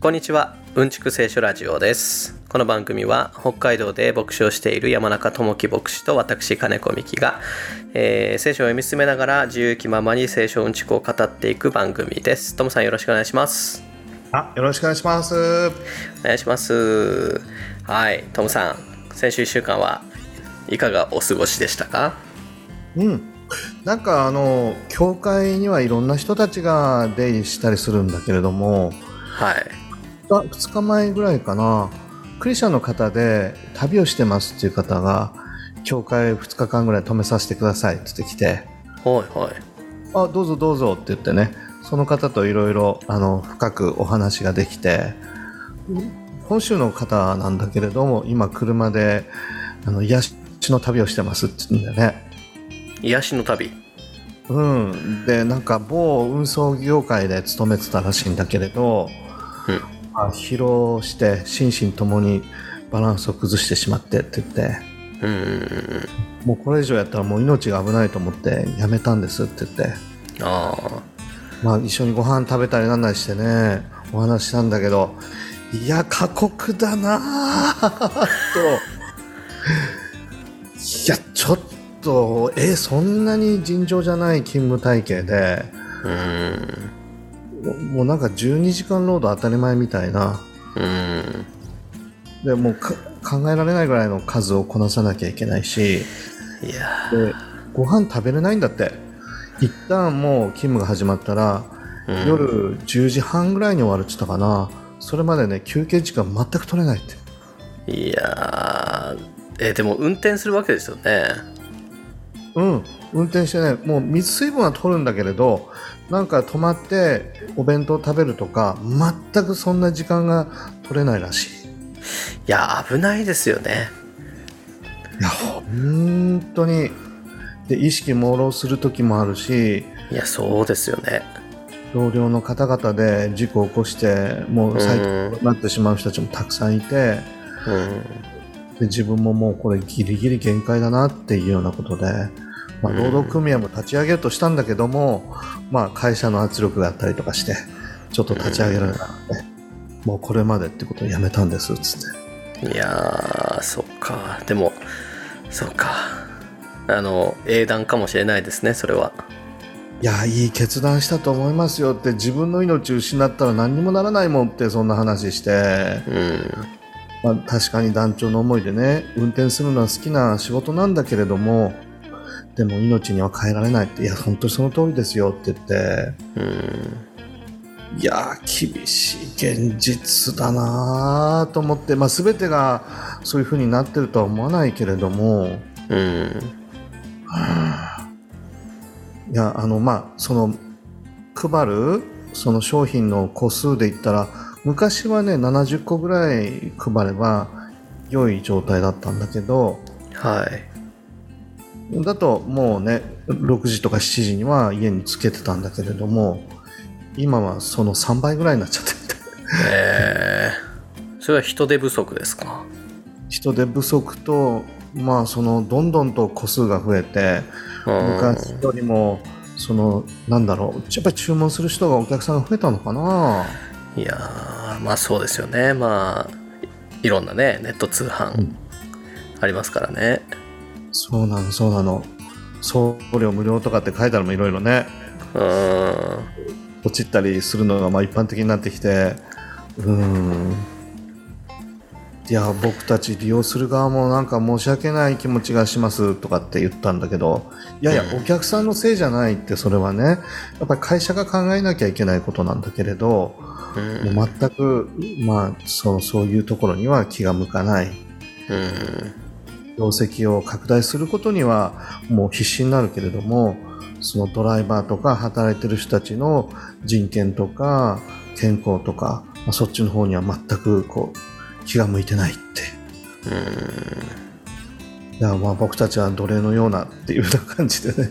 こんにちは。うんちく聖書ラジオです。この番組は北海道で牧師をしている山中智樹牧師と私金子美希が、えー、聖書を読み進めながら自由気ままに聖書うんちくを語っていく番組です。トムさんよろしくお願いします。あよろしくお願いします。お願いします。はい。トムさん先週1週間はいかがお過ごしでしたか？うん。なんかあの教会にはいろんな人たちが出入りしたりするんだけれどもはい2日前ぐらいかな。クリスチャンの方で旅をしてますっていう方が教会2日間ぐらい泊めさせてくださいって言ってきて。はいはい。あどうぞどうぞって言ってね。その方といろいろ深くお話ができて。本州の方なんだけれども今車であの癒しの旅をしてますって言うんだよね。癒しの旅？うん。でなんか某運送業界で勤めてたらしいんだけれど、うん。まあ、疲労して心身ともにバランスを崩してしまってって言って。うんもうこれ以上やったらもう命が危ないと思ってやめたんですって言って。ああ。まあ一緒にご飯食べたりなんなりしてねお話ししたんだけどいや過酷だなぁ。と いやちょっとえそんなに尋常じゃない勤務体系でうんもうなんか12時間労働当たり前みたいな。うん。でもうか考えられないぐらいの数をこなさなきゃいけないし。いやでご飯食べれないんだって。一旦もう勤務が始まったら、うん。夜10時半ぐらいに終わるって言ったかな。それまでね休憩時間全く取れないって。いやー。えでも運転するわけですよね。うん。運転してねもう水水分は取るんだけれどなんか止まってお弁当食べるとか全くそんな時間が取れないらしい。いや危ないですよね。いや本当に。で意識朦朧する時もあるし。いやそうですよね。同僚の方々で事故を起こしてもう最近になってしまう人たちもたくさんいてうん。で自分ももうこれギリギリ限界だなっていうようなことで、まあ、労働組合も立ち上げようとしたんだけども、まあ、会社の圧力があったりとかしてちょっと立ち上げられなくて、もうこれまでってことをやめたんですっつって。いやーそっか。でもそっか。あの英断かもしれないですねそれは。いやいい決断したと思いますよって自分の命失ったら何にもならないもんってそんな話して、うん。まあ、確かに団長の思いでね運転するのは好きな仕事なんだけれどもでも命には変えられないっていや本当にその通りですよって言って。うん。いやー厳しい現実だなーと思って、まあ、全てがそういう風になってるとは思わないけれども。うん。いやあのまあその配るその商品の個数で言ったら昔はね70個ぐらい配れば良い状態だったんだけど。はいだともうね6時とか7時には家につけてたんだけれども今はその3倍ぐらいになっちゃってる。えー、それは人手不足ですか？人手不足とまあそのどんどんと個数が増えてうん。昔よりもそのなんだろうやっぱり注文する人がお客さんが増えたのかな？いやーまあそうですよね。まあいろんなねネット通販うん。ありますからねそうなのそうなの。送料無料とかって書いてあるもいろいろね。うん。落ちたりするのがまあ一般的になってきて。うーん。いや僕たち利用する側もなんか申し訳ない気持ちがしますとかって言ったんだけど。いやいやうん。お客さんのせいじゃないってそれはねやっぱり会社が考えなきゃいけないことなんだけれどうん。もう全く、まあ、そうそういうところには気が向かない。うん業績を拡大することにはもう必死になるけれどもそのドライバーとか働いてる人たちの人権とか健康とか、まあ、そっちの方には全くこう気が向いてないって。いやまあ僕たちは奴隷のようなっていうような感じでね。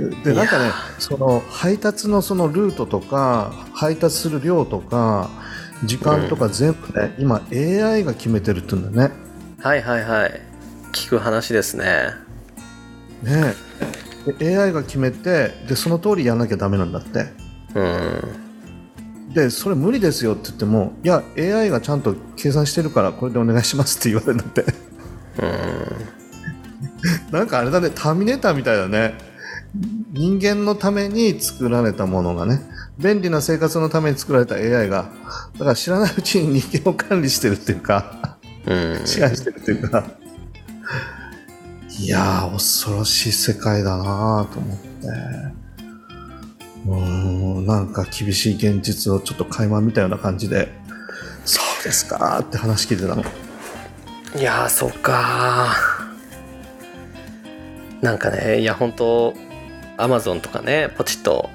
でなんかねその配達のそのルートとか配達する量とか時間とか全部ね、今 AI が決めてるって言うんだよねはいはいはい。聞く話ですね。ねえ。で AI が決めてでその通りやんなきゃダメなんだって。うん。でそれ無理ですよって言ってもいや AI がちゃんと計算してるからこれでお願いしますって言われるんだって。なんかあれだねターミネーターみたいだね。人間のために作られたものがね。便利な生活のために作られた AI が。だから知らないうちに人間を管理してるっていうか。うん支配してるっていうか。いやー恐ろしい世界だなと思って。うーんなんか厳しい現実をちょっと垣間見たような感じでそうですかーって話聞いてたの。いやーそっかー。なんかねいや本当アマゾンとかねポチッと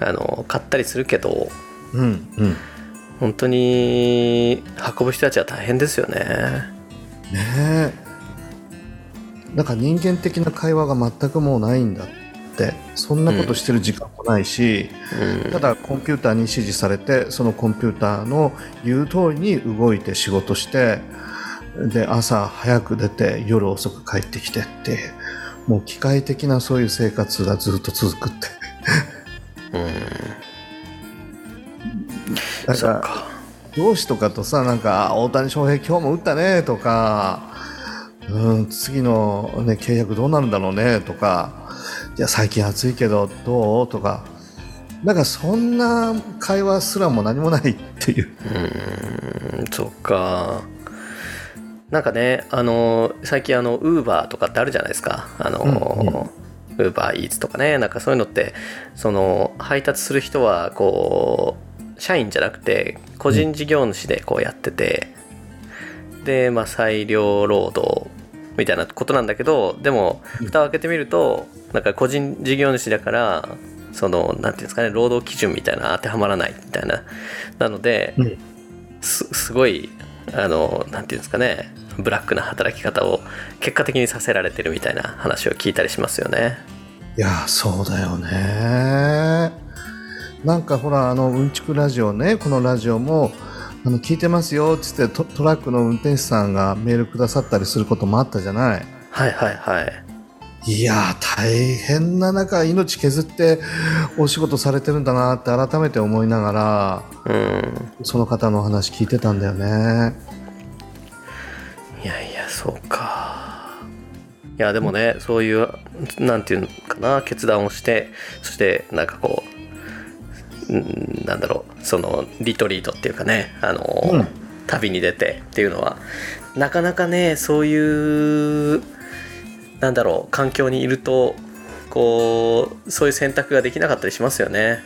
あの買ったりするけどうんうん本当に運ぶ人たちは大変ですよね。ねえ。なんか人間的な会話が全くもうないんだって。そんなことしてる時間もないし、うん。ただコンピューターに指示されてそのコンピューターの言う通りに動いて仕事してで朝早く出て夜遅く帰ってきてってもう機械的なそういう生活がずっと続くって。うんだか。そっから上司とかとさなんかあ大谷翔平今日も打ったねとかうん次の、ね、契約どうなるんだろうねとかいや最近暑いけどどう？とか。なんかそんな会話すらも何もないっていう。うんそっか。なんかねあの最近あのウーバーとかってあるじゃないですか。あの、ウーバーイーツとかね。なんかそういうのってその配達する人はこう社員じゃなくて個人事業主でこうやってて、でまあ裁量労働みたいなことなんだけどでもうん。蓋を開けてみるとなんか個人事業主だからそのなんていうんですかね労働基準みたいな当てはまらないみたいな。なので、うん。すすごいあのなんていうんですかねブラックな働き方を結果的にさせられてるみたいな話を聞いたりしますよね。いやそうだよねなんかほらあのうんちくラジオねこのラジオもあの聞いてますよっつってトトラックの運転手さんがメールくださったりすることもあったじゃない。はいはいはい。いやー大変な中命削ってお仕事されてるんだなって改めて思いながらうん。その方のお話聞いてたんだよね。いやいやそうか。いやでもねそういうなんていうのかな決断をしてそしてなんかこううんなんだろうそのリトリートっていうかねあの、うん。旅に出てっていうのはなかなかねそういうなんだろう環境にいるとこうそういう選択ができなかったりしますよね。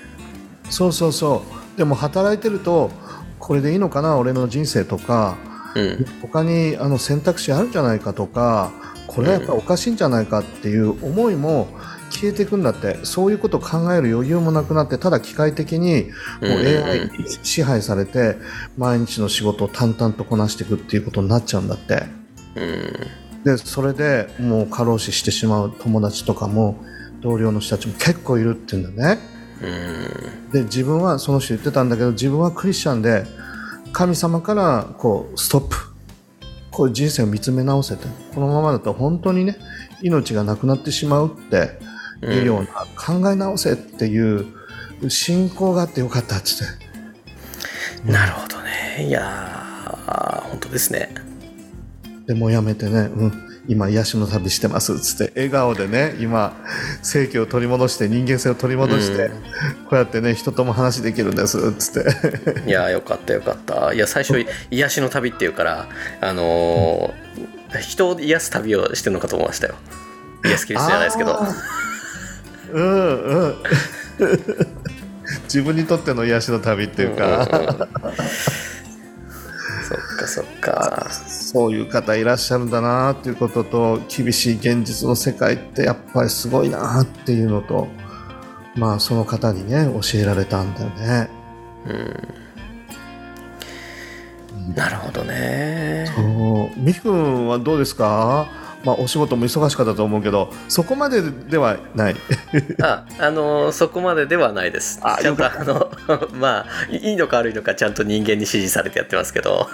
そうそうそう。でも働いてるとこれでいいのかな俺の人生とかうん。他にあの選択肢あるんじゃないかとかこれはやっぱおかしいんじゃないかっていう思いも消えていくんだってそういうことを考える余裕もなくなってただ機械的にもう AI に支配されて毎日の仕事を淡々とこなしていくっていうことになっちゃうんだって。うん。でそれでもう過労死してしまう友達とかも同僚の人たちも結構いるって言うんだね。うん。で自分はその人言ってたんだけど自分はクリスチャンで神様からこうストップ。こういう人生を見つめ直せてこのままだと本当にね命がなくなってしまうっていうような、考え直せっていう信仰があってよかったっつって。なるほどね。いやー本当ですね。でもうやめてね、うん、今癒しの旅してますっつって。笑顔でね今正気を取り戻して人間性を取り戻して、うん。こうやってね人とも話できるんですっつって。いやーよかったよかった。いや最初 癒しの旅っていうからあのー人を癒す旅をしてるのかと思いましたよ。癒すキリストじゃないですけどうんうん。自分にとっての癒しの旅っていうか、うんうんうん。そっかそっか。そういう方いらっしゃるんだなっていうことと厳しい現実の世界ってやっぱりすごいなっていうのとまあその方にね教えられたんだよね。なるほどね。そう。みくんはどうですか？まあお仕事も忙しかったと思うけどそこまでではない。ああのーそこまでではないです。あちゃんとよあの まあいいのか悪いのかちゃんと人間に指示されてやってますけど。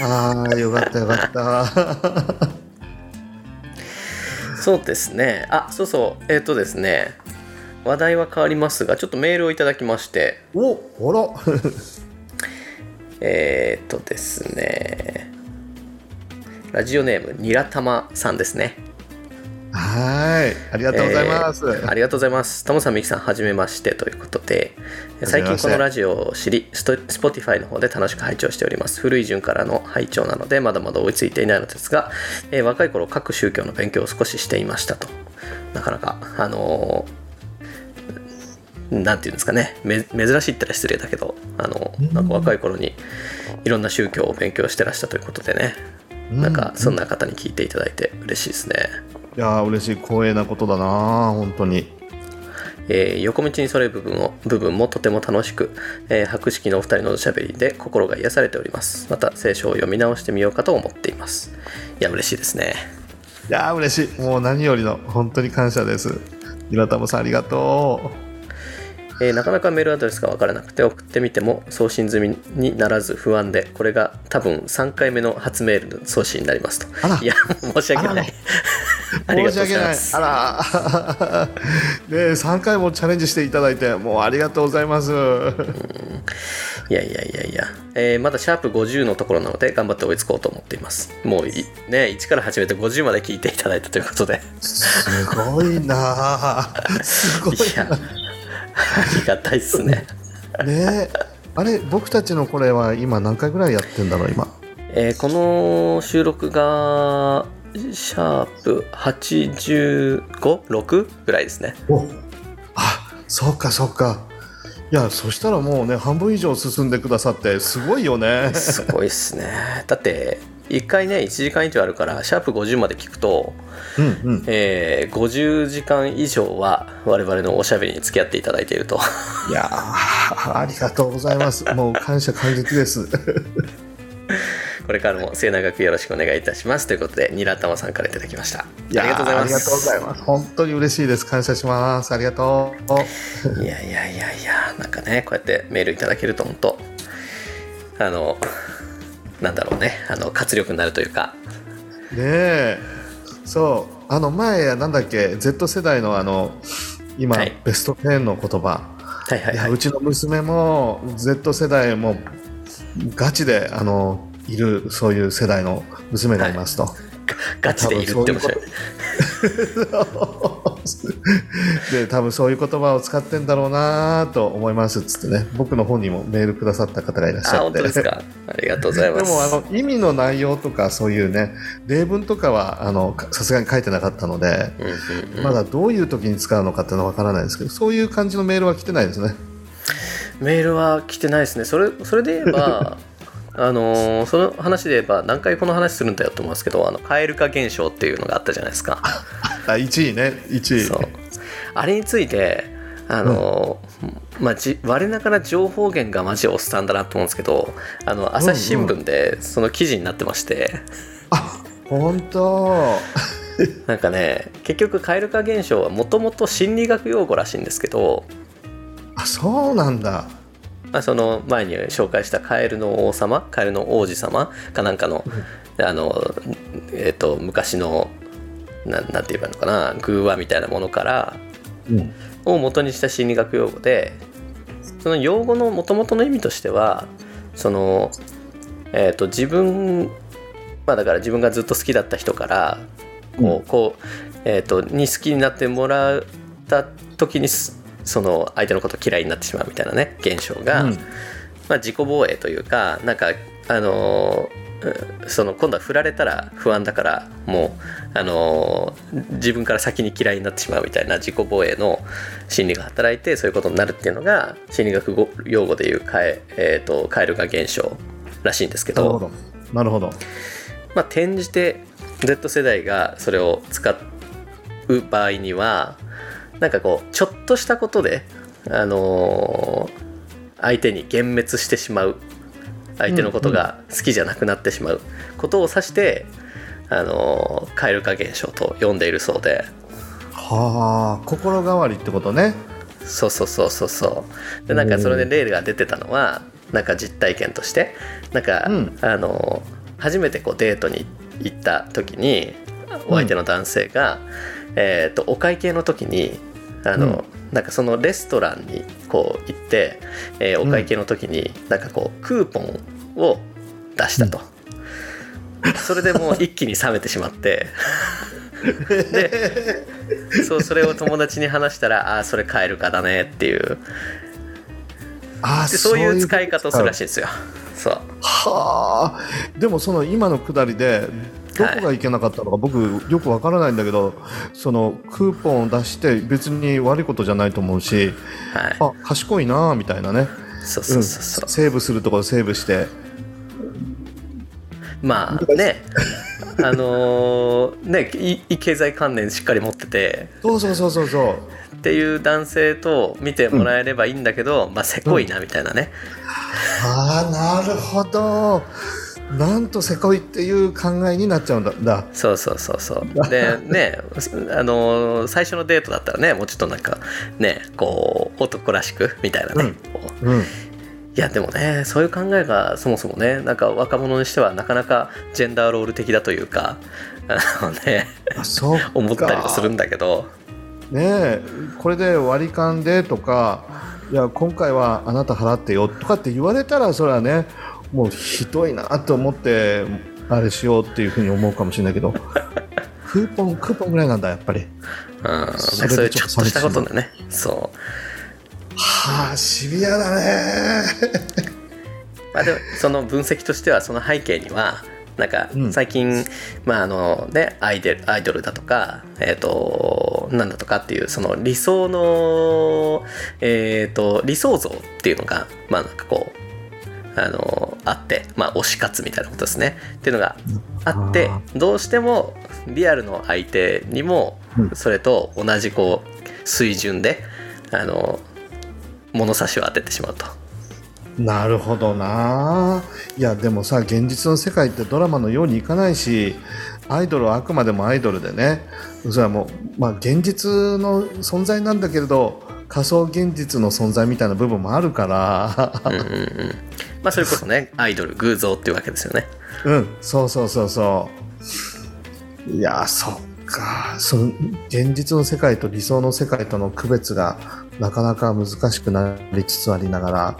ああよかったよかった。そうですね。あそうそう。えっ、とですね。話題は変わりますがちょっとメールをいただきまして。おあら。えー、っとですねラジオネームニラたまさんですねはいありがとうございます、えーありがとうございます。ともさん、みきさん、はじめましてということで、最近このラジオを知り、スト Spotify の方で楽しく拝聴しております。古い順からの拝聴なので、まだまだ追いついていないのですが、えー若い頃、各宗教の勉強を少ししていましたと。なかなか、あのーなんていうんですかね、め珍しいって言ったら失礼だけど、あのなんか若い頃にいろんな宗教を勉強してらしたということでね、なんかそんな方に聞いていただいて嬉しいですね。いやー嬉しい光栄なことだな本当に。えー横道にそれる部分を部分もとても楽しく、えー博識のお二人のおしゃべりで心が癒されております。また聖書を読み直してみようかと思っています。いや嬉しいですね。いやー嬉しい。もう何よりの本当に感謝です。岩田さんありがとえーなかなかメールアドレスが分からなくて送ってみても送信済みにならず不安でこれが多分3回目の初メールの送信になりますと。あら。いや申し訳ない。う ありがとうご申し訳ない。ざいますあら。ね3回もチャレンジしていただいてもうありがとうございます。いやいやいやいや、えーまだシャープ50のところなので頑張って追いつこうと思っています。もういね1から始めて50まで聞いていただいたということで。すごいな。ー すごいいやありがたいっすね。ね。あれ僕たちのこれは今何回ぐらいやってんだろう今？えーこの収録がシャープ 85?6? ぐらいですね。おあそうかそうか。いやそしたらもうね半分以上進んでくださってすごいよね。すごいっすね。だって1回ね1時間以上あるからシャープ50まで聞くと、うんうん。えー50時間以上は我々のおしゃべりに付き合っていただいていると。いやーありがとうございます。もう感謝感激です。これからも末永くよろしくお願いいたします。ということでニラ玉さんからいただきました。ありがとうございます。ありがとうございます。本当に嬉しいです。感謝します。ありがとう。いやいやいやいやなんかねこうやってメールいただけると本当あのなんだろうね。あの活力になるというか。ねえ。そう。あの前なんだっけ Z 世代のあの今、はい。ベスト10の言葉。はいはいはい。うちの娘も Z 世代もガチであのいるそういう世代の娘がいますと、ガチでいるって面白い で多分そういう言葉を使ってんだろうなと思いますっつってね。僕の本にもメールくださった方がいらっしあゃって本当ですか。ありがとうございます。でもあの意味の内容とかそういうね例文とかはあのかさすがに書いてなかったので、うんうんうん。まだどういう時に使うのかっていうのはわからないですけどそういう感じのメールは来てないですね。メールは来てないですね。それそれで言えば あのーその話で言えば何回この話するんだよと思うんですけどあの蛙化現象っていうのがあったじゃないですか。あ1位ね1位。そう。あれについてあのーまあ、じ我ながら情報源がマジおっさんだなと思うんですけどあの朝日新聞でその記事になってまして、あ本当。なんかね結局蛙化現象はもともと心理学用語らしいんですけど、あそうなんだまあ、その前に紹介したカエルの王様カエルの王子様かなんかの,、あのえー、と昔のななんて言えばいいのかな偶話みたいなものからうん。を元にした心理学用語でその用語の元々の意味としてはその、えー、と自分まあだから自分がずっと好きだった人からこう,、こうえー、とに好きになってもらった時にすその相手のこと嫌いになってしまうみたいなね現象が、うん。まあ、自己防衛というかなんかあのその今度は振られたら不安だからもう、あのー自分から先に嫌いになってしまうみたいな自己防衛の心理が働いてそういうことになるっていうのが心理学語用語でいうカエ,、えー、とカエル化現象らしいんですけど。なるほど。なるほど。まあ、転じて Z 世代がそれを使う場合にはなんかこうちょっとしたことで、あのー相手に幻滅してしまう相手のことが好きじゃなくなってしまうことを指して、あのー蛙化現象と呼んでいるそうで。はあ心変わりってことね。そうそうそうそうそう。でなんかそれで例が出てたのはなんか実体験としてなんか、うん。あの初めてこうデートに行った時にお相手の男性が、えー、とお会計の時にあの、なんかそのレストランにこう行って、えーお会計の時になんかこうクーポンを出したと、それでもう一気に冷めてしまって。でそうそれを友達に話したら「ああーそれ買えるかだね」っていう。あでそういう使い方をするらしいいんですよ。そう。はあ。でもその今のくだりでどこがいけなかったのか、僕よくわからないんだけどそのクーポンを出して別に悪いことじゃないと思うしはい。あ賢いなあみたいなね、そうそううんそう。そう、セーブするところセーブして。まあね。あのーねいい経済観念しっかり持ってて。そうそうそうそうそう。っていう男性と見てもらえればいいんだけど、まあせこいなみたいなね、ああなるほどなんとせこいっていう考えになっちゃうんだ。だそうそうそうそう。でね あのー最初のデートだったらねもうちょっとなんかねこう男らしくみたいなね、うん。こう。うん。いやでもねそういう考えがそもそもねなんか若者にしてはなかなかジェンダーロール的だというかあのね 思ったりもするんだけど。ねえこれで割り勘でとかいや今回はあなた払ってよとかって言われたらそれはねもうひどいなと思ってあれしようっていうふうに思うかもしれないけど クーポンクーポンぐらいなんだやっぱり。うん、それでそういうちょっとしたことちょっでねそう。はあシビアだね。まあでもその分析としてはその背景にはなんかうん。最近、まああのねアイデルアイドルだとかえっ、となんだとかっていうその理想のえっ、と理想像っていうのがまあなんかこうあのあってまあ推し活みたいなことですね。っていうのがあってあどうしてもリアルの相手にもうん。それと同じこう水準であの物差しを当ててしまうと。なるほどな。いやでもさ現実の世界ってドラマのようにいかないしアイドルはあくまでもアイドルでね。それはもう、まあ、現実の存在なんだけれど仮想現実の存在みたいな部分もあるから。うんうんうんまあそれこそねアイドル偶像っていうわけですよね。うんそうそうそうそう。いやそっか。その現実の世界と理想の世界との区別がなかなか難しくなりつつありながら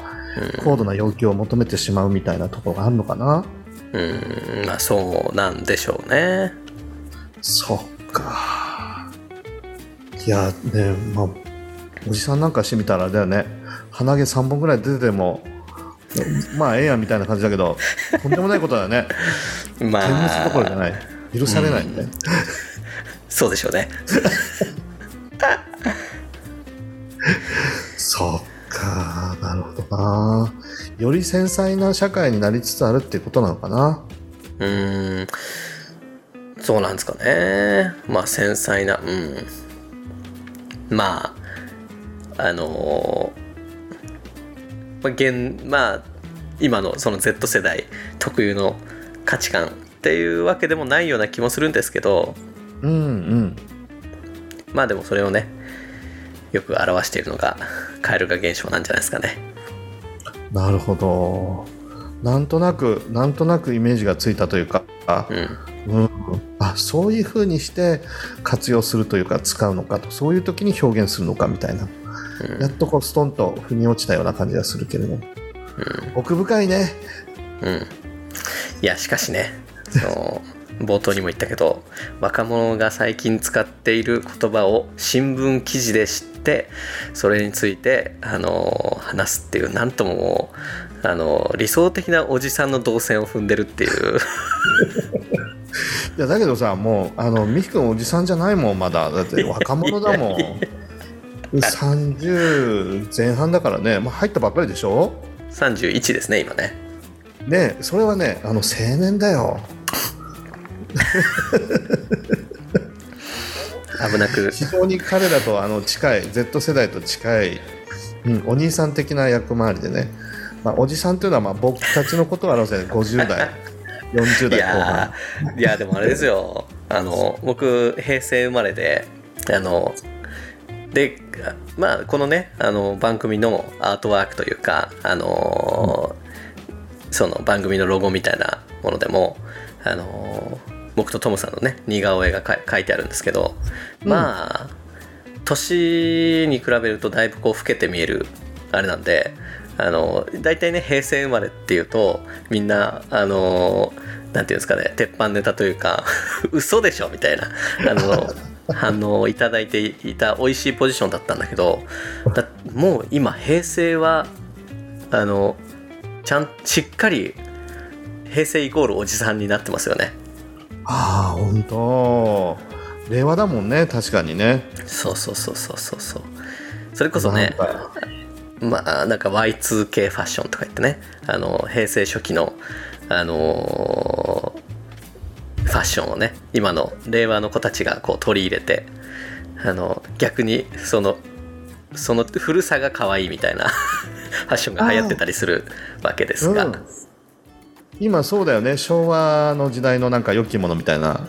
高度な要求を求めてしまうみたいなところがあるのかな。うんまあそうなんでしょうね。そっか。いやねまあおじさんなんかしてみたらだよね。鼻毛3本ぐらい出ててもまあええやんみたいな感じだけどとんでもないことだよね。ま点滅どころじゃあない。許されないね、そうでしょうね。そっか。なるほどな。より繊細な社会になりつつあるっていうことなのかな。うん。そうなんですかね。まあ繊細なうん。まああのまあ現まあ今のその Z 世代特有の価値観っていうわけでもないような気もするんですけどうんうん。まあでもそれをねよく表しているのが蛙化現象なんじゃないですかね。なるほど。なんとなくなんとなくイメージがついたというか。うん。うん、あそういうふうにして活用するというか使うのかと。そういう時に表現するのかみたいな、やっとこうストンと腑に落ちたような感じがするけれど、奥深いね。うん。いやしかしねその 冒頭にも言ったけど若者が最近使っている言葉を新聞記事で知ってそれについてあの話すっていうなんとももうあの理想的なおじさんの動線を踏んでるっていう。いやだけどさもうあの美樹君おじさんじゃないもんまだ。だって若者だもん 30前半だからね、まあ、入ったばっかりでしょ？31ですね今ね。ねそれはねあの青年だよ。危なく。非常に彼らとあの近い Z 世代と近い、うん、お兄さん的な役回りでね、まあ、おじさんというのはまあ僕たちのことを表せ50代 40い代後半。いやでもあれですよ。あの僕平成生まれであのでまあこのねあの番組のアートワークというかあの、その番組のロゴみたいなものでもあの僕とトムさんのね似顔絵がか描いてあるんですけど、まあ年に比べるとだいぶこう老けて見えるあれなんであの大体ね平成生まれっていうとみんなあのなんていうんですかね鉄板ネタというか 嘘でしょみたいなあの 反応をいただいていた美味しいポジションだったんだけどだもう今平成はあのちゃんしっかり平成イコールおじさんになってますよね。ああ本当。令和だもんね確かにね。そうそうそうそうそうそう。それこそねまあなんか Y2K ファッションとか言ってねあの平成初期のあのーファッションをね今の令和の子たちがこう取り入れてあの逆にそのその古さが可愛いみたいな ファッションが流行ってたりするわけですが、うん。今そうだよね。昭和の時代のなんか良きものみたいな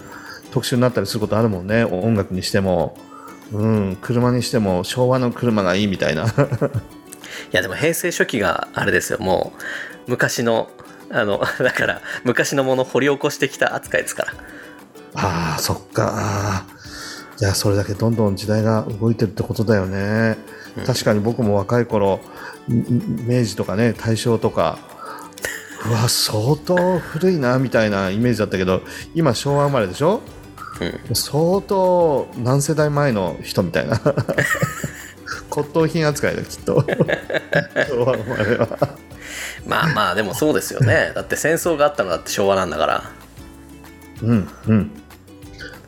特集になったりすることあるもんね。音楽にしても。うん。車にしても昭和の車がいいみたいな。いやでも平成初期があれですよ。もう昔のあの だから昔のものを掘り起こしてきた扱いですから。ああそっか。じゃあそれだけどんどん時代が動いてるってことだよね、うん。確かに僕も若い頃明治とかね大正とか。うわ相当古いなみたいなイメージだったけど今昭和生まれでしょ？うん。相当何世代前の人みたいな。骨董品扱いだきっと。昭和生まれはまあまあでもそうですよね。だって戦争があったのだって昭和なんだから。うんうん。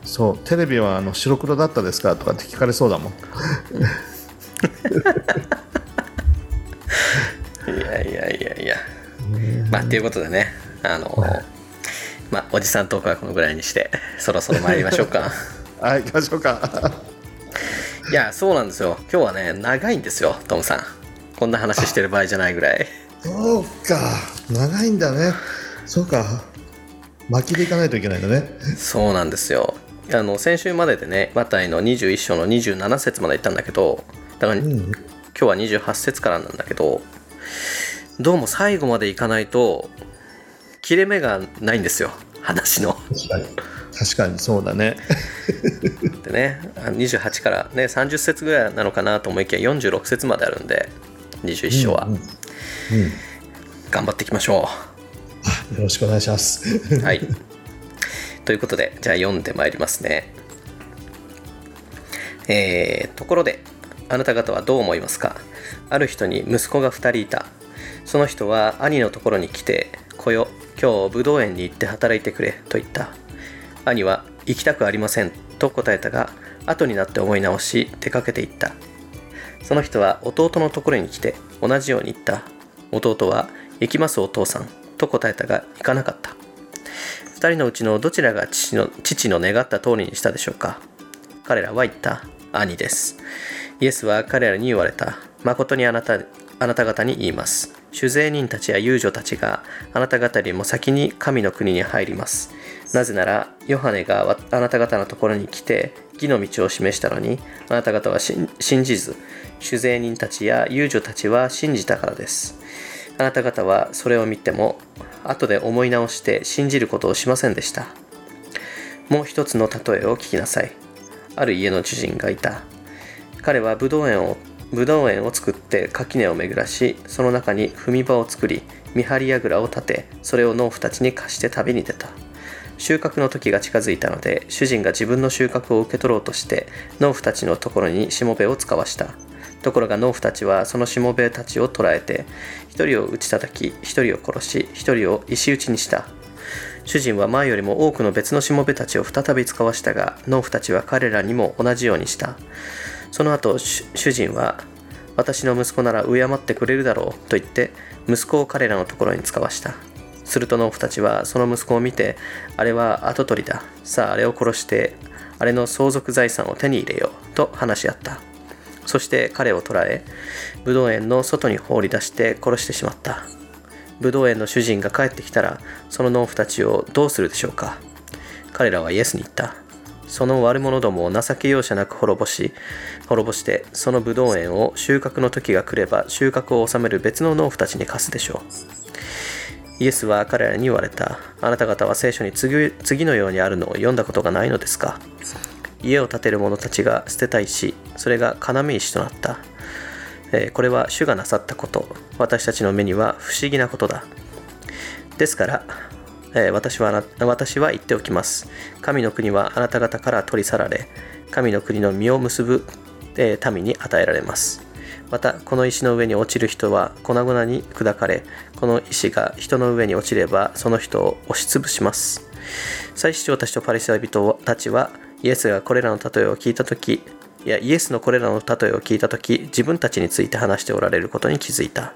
そうテレビはあの白黒だったですかとかって聞かれそうだもん。いやいやいやいや。まあっていうことでねあのまあおじさんトークはこのぐらいにしてそろそろ参りましょうか。はい行きましょうか。いやそうなんですよ。今日はね長いんですよトムさん。こんな話してる場合じゃないぐらいそうか。長いんだね。そうか。巻きでいかないといけないんだね。そうなんですよ。あの先週まででねマタイの21章の27節まで行ったんだけどだから、うん。今日は28節からなんだけどどうも最後までいかないと切れ目がないんですよ。話の。確かに。確かにそうだね。でねあの28からね30節ぐらいなのかなと思いきや46節まであるんで21章は、うんうんうん頑張っていきましょよろしくお願いしますう。はいということでじゃあ読んでまいりますね。えーところであなた方はどう思いますか？ある人に息子が2人いた。その人は兄のところに来て「来よ今日武道園に行って働いてくれ」と言った。兄は「行きたくありません」と答えたが後になって思い直し出かけていった。その人は弟のところに来て同じように言った。弟は「行きますお父さん」と答えたが行かなかった。二人のうちのどちらが父の父の願った通りにしたでしょうか。彼らは言った兄です。イエスは彼らに言われた。誠にあなたあなた方に言います。酒税人たちや遊女たちがあなた方よりも先に神の国に入ります。なぜならヨハネがあなた方のところに来て義の道を示したのにあなた方は信じず酒税人たちや遊女たちは信じたからです。あなた方はそれを見ても後で思い直して信じることをしませんでした。もう一つの例えを聞きなさい。ある家の主人がいた。彼はブドウ園をブドウ園を作って垣根を巡らしその中に踏み場を作り見張り櫓を立てそれを農夫たちに貸して旅に出た。収穫の時が近づいたので主人が自分の収穫を受け取ろうとして農夫たちのところにしもべを使わした。ところが農夫たちはそのしもべたちを捕らえて一人を打ち叩き一人を殺し一人を石打ちにした。主人は前よりも多くの別のしもべたちを再び使わしたが農夫たちは彼らにも同じようにした。その後主人は私の息子なら敬ってくれるだろうと言って息子を彼らのところに使わした。すると農夫たちはその息子を見てあれは跡取りだ。さああれを殺してあれの相続財産を手に入れようと話し合った。そして彼を捕らえ武道園の外に放り出して殺してしまった。武道園の主人が帰ってきたらその農夫たちをどうするでしょうか。彼らはイエスに言った。その悪者どもを情け容赦なく滅ぼし滅ぼしてその武道園を収穫の時が来れば収穫を収める別の農夫たちに貸すでしょう。イエスは彼らに言われた。あなた方は聖書に次次のようにあるのを読んだことがないのですか。家を建てる者たちが捨てた石それが要石となった、えーこれは主がなさったこと。私たちの目には不思議なことだ。ですから、えー私は私は言っておきます。神の国はあなた方から取り去られ神の国の実を結ぶ、えー民に与えられます。またこの石の上に落ちる人は粉々に砕かれこの石が人の上に落ちればその人を押しつぶします。祭司長たちとパリサイ人たちはイエスがこれらの例えを聞いた時いやイエスのこれらの例えを聞いた時自分たちについて話しておられることに気づいた。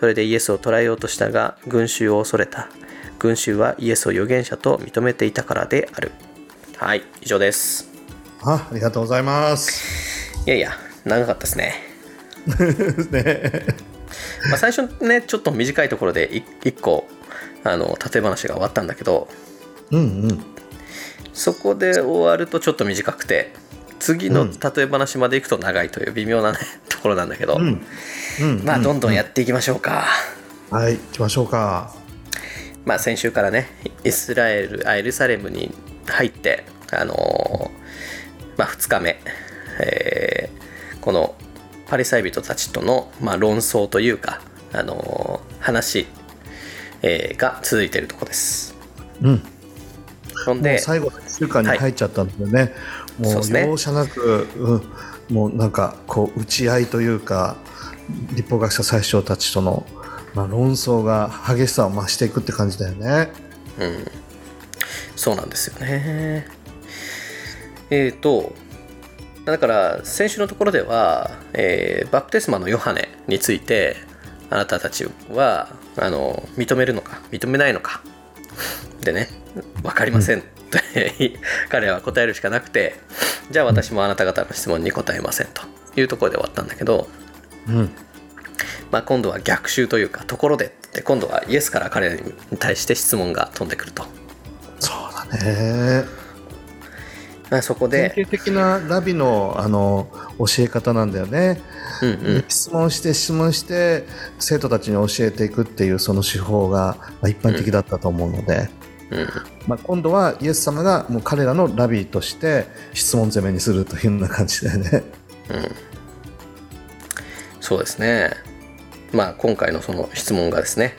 それでイエスを捕らえようとしたが群衆を恐れた。群衆はイエスを預言者と認めていたからである。はい以上です。あありがとうございます。いやいや長かったです ね。まあ最初ねちょっと短いところでい一個あの例え話が終わったんだけどうんうん。そこで終わるとちょっと短くて次のうん例え話までいくと長いという微妙な、ね、ところなんだけど、うん。うん。まあどんどんやっていきましょうか、はい、行きましょうか。まあ先週からねイスラエルあエルサレムに入ってあのーまあ2日目、えーこのパリサイ人たちとの、まあ、論争というか、あのー話、えーが続いているところですうん。もうほんで最後の1週間に入っちゃったんでね、もうそう容赦なく、うん、もうなんかこう打ち合いというか立法学者最初たちとの、まあ、論争が激しさを増していくって感じだよね。うん、そうなんですよね。えっ、と、だから先週のところでは、えーバプテスマのヨハネについて、あなたたちはあの認めるのか、認めないのか。でね、分かりませんって、彼は答えるしかなくて、じゃあ私もあなた方の質問に答えませんというところで終わったんだけど、うん。まあ、今度は逆襲というか、ところでって、今度はイエスから彼に対して質問が飛んでくると。そうだね。まあそこで、典型的なラビのあの教え方なんだよね。うんうん、質問して質問して生徒たちに教えていくっていうその手法がまあ一般的だったと思うので、うんまあ、今度はイエス様がもう彼らのラビーとして質問攻めにするというような感じだよね。そうですね。まあ今回のその質問がですね、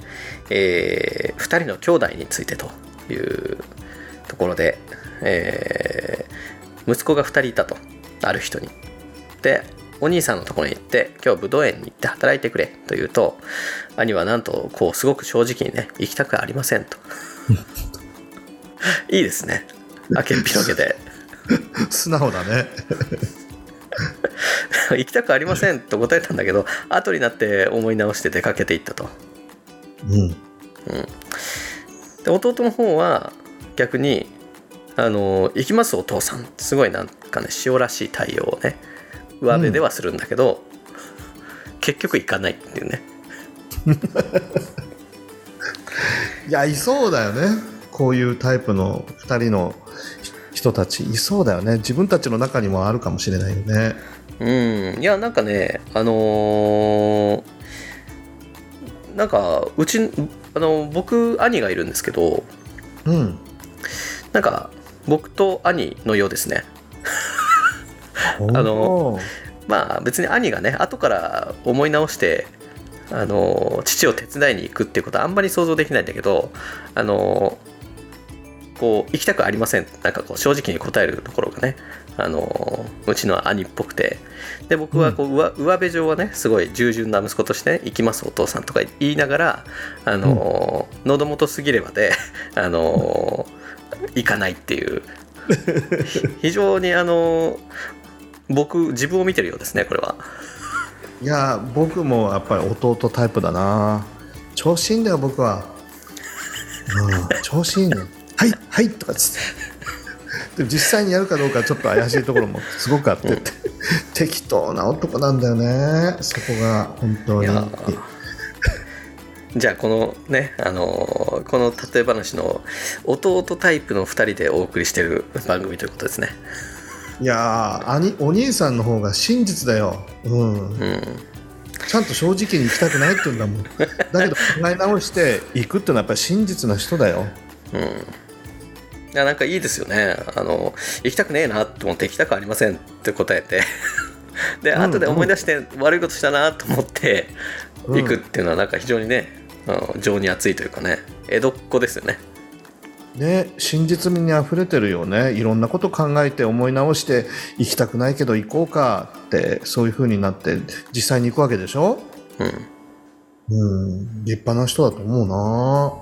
え2人の兄弟についてというところで、えー息子が2人いたとある人に。でお兄さんのところに行って今日武道園に行って働いてくれと言うと兄はなんとこうすごく正直にね行きたくありませんと いいですね開けっぴろげで 素直だね。行きたくありませんと答えたんだけど後になって思い直して出かけていったとうん。で弟の方は逆にあの行きますお父さんすごいなんかね塩らしい対応をね上辺ではするんだけど、結局行かないっていうね いやいそうだよね。こういうタイプの2人の人たちいそうだよね。自分たちの中にもあるかもしれないよね。うんいやなんかねあのーなんかうちあの僕兄がいるんですけどうん。なんか僕と兄のようですね。あのまあ別に兄がね後から思い直してあの父を手伝いに行くっていうことはあんまり想像できないんだけどあのこう行きたくありません。なんかこう正直に答えるところがねあのうちの兄っぽくて。で僕はこう上上辺上はねすごい従順な息子として、ね、行きますお父さんとか言いながらあの、喉元すぎればであの行かないっていう。非常にあの僕自分を見てるようですねこれは。いや僕もやっぱり弟タイプだな。調子いいんだよ僕は、うん、調子いいね。はいはいとかつって。でも実際にやるかどうかちょっと怪しいところもすごくあって、適当な男なんだよねそこが本当にじゃあこのねあのこの例え話の弟タイプの2人でお送りしてる番組ということですね。いやー兄お兄さんの方が真実だよ、うん、うん。ちゃんと正直に行きたくないって言うんだもん。だけど考え直して行くっていうのはやっぱり真実な人だよ。うん。いやなんかいいですよね。あの行きたくねえなと思って行きたくありませんって答えて。で、うん後で思い出して悪いことしたなと思ってうん。行くっていうのはなんか非常にね、情に熱いというかね江戸っ子ですよね。ね、真実味にあふれてるよね。いろんなこと考えて思い直して行きたくないけど行こうかってそういう風になって実際に行くわけでしょ？うん。うん。立派な人だと思うな。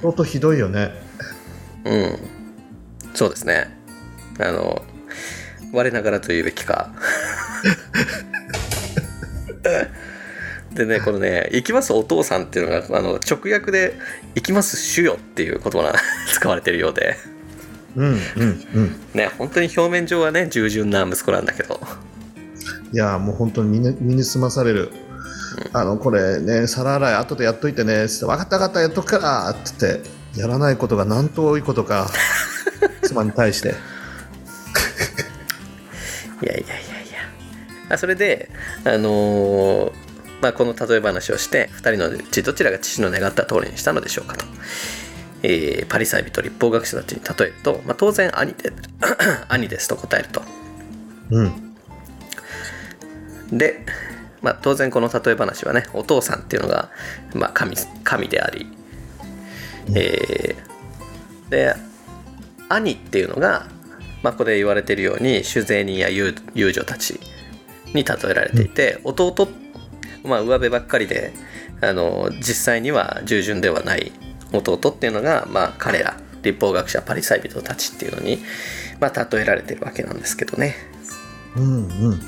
相当ひどいよね。うん、うん、そうですね。あの我ながらと言うべきか でねこのね「行きますお父さん」っていうのがあの直訳で「行きます主よ」っていう言葉が使われてるようで。うんうんうん。ね本当に表面上はね従順な息子なんだけど。いやもう本当に身に身につまされる、あのこれね皿洗い後でやっといてねつって分かった分かったやっとくからって言ってやらないことが何と多いことか 妻に対して。いやいやいやいや。あそれであのーまあ、この例え話をして2人のうちどちらが父の願った通りにしたのでしょうかと、えーパリサイ人立法学者たちに例えると、まあ、当然兄で 兄ですと答えると。うん。で、まあ、当然この例え話はねお父さんっていうのが、まあ、神神であり、えーで兄っていうのが、まあ、ここで言われているように酒税人や遊遊女たちに例えられていて、弟まあ上辺ばっかりであの実際には従順ではない弟っていうのが、まあ、彼ら立法学者パリサイ人たちっていうのに、まあ、例えられてるわけなんですけどね。うんうん。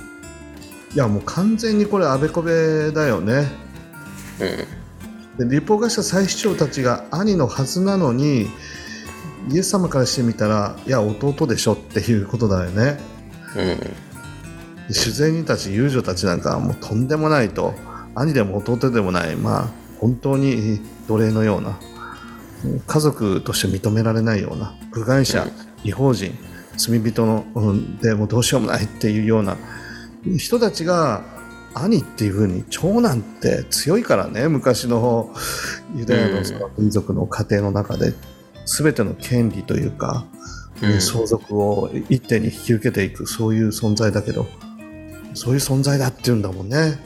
いやもう完全にこれあべこべだよね。うん。で立法学者最主張たちが兄のはずなのにイエス様からしてみたらいや弟でしょっていうことだよね。うんで主税人たち遊女たちなんかはもうとんでもないと兄でも弟でもないまあ本当に奴隷のような家族として認められないような部外者違法人罪人の、うん、でもうどうしようもないっていうような人たちが兄っていう風に長男って強いからね昔のユダヤの民族の家庭の中で全ての権利というか、うん。相続を一手に引き受けていくそういう存在だけどそういう存在だっていうんだもんね。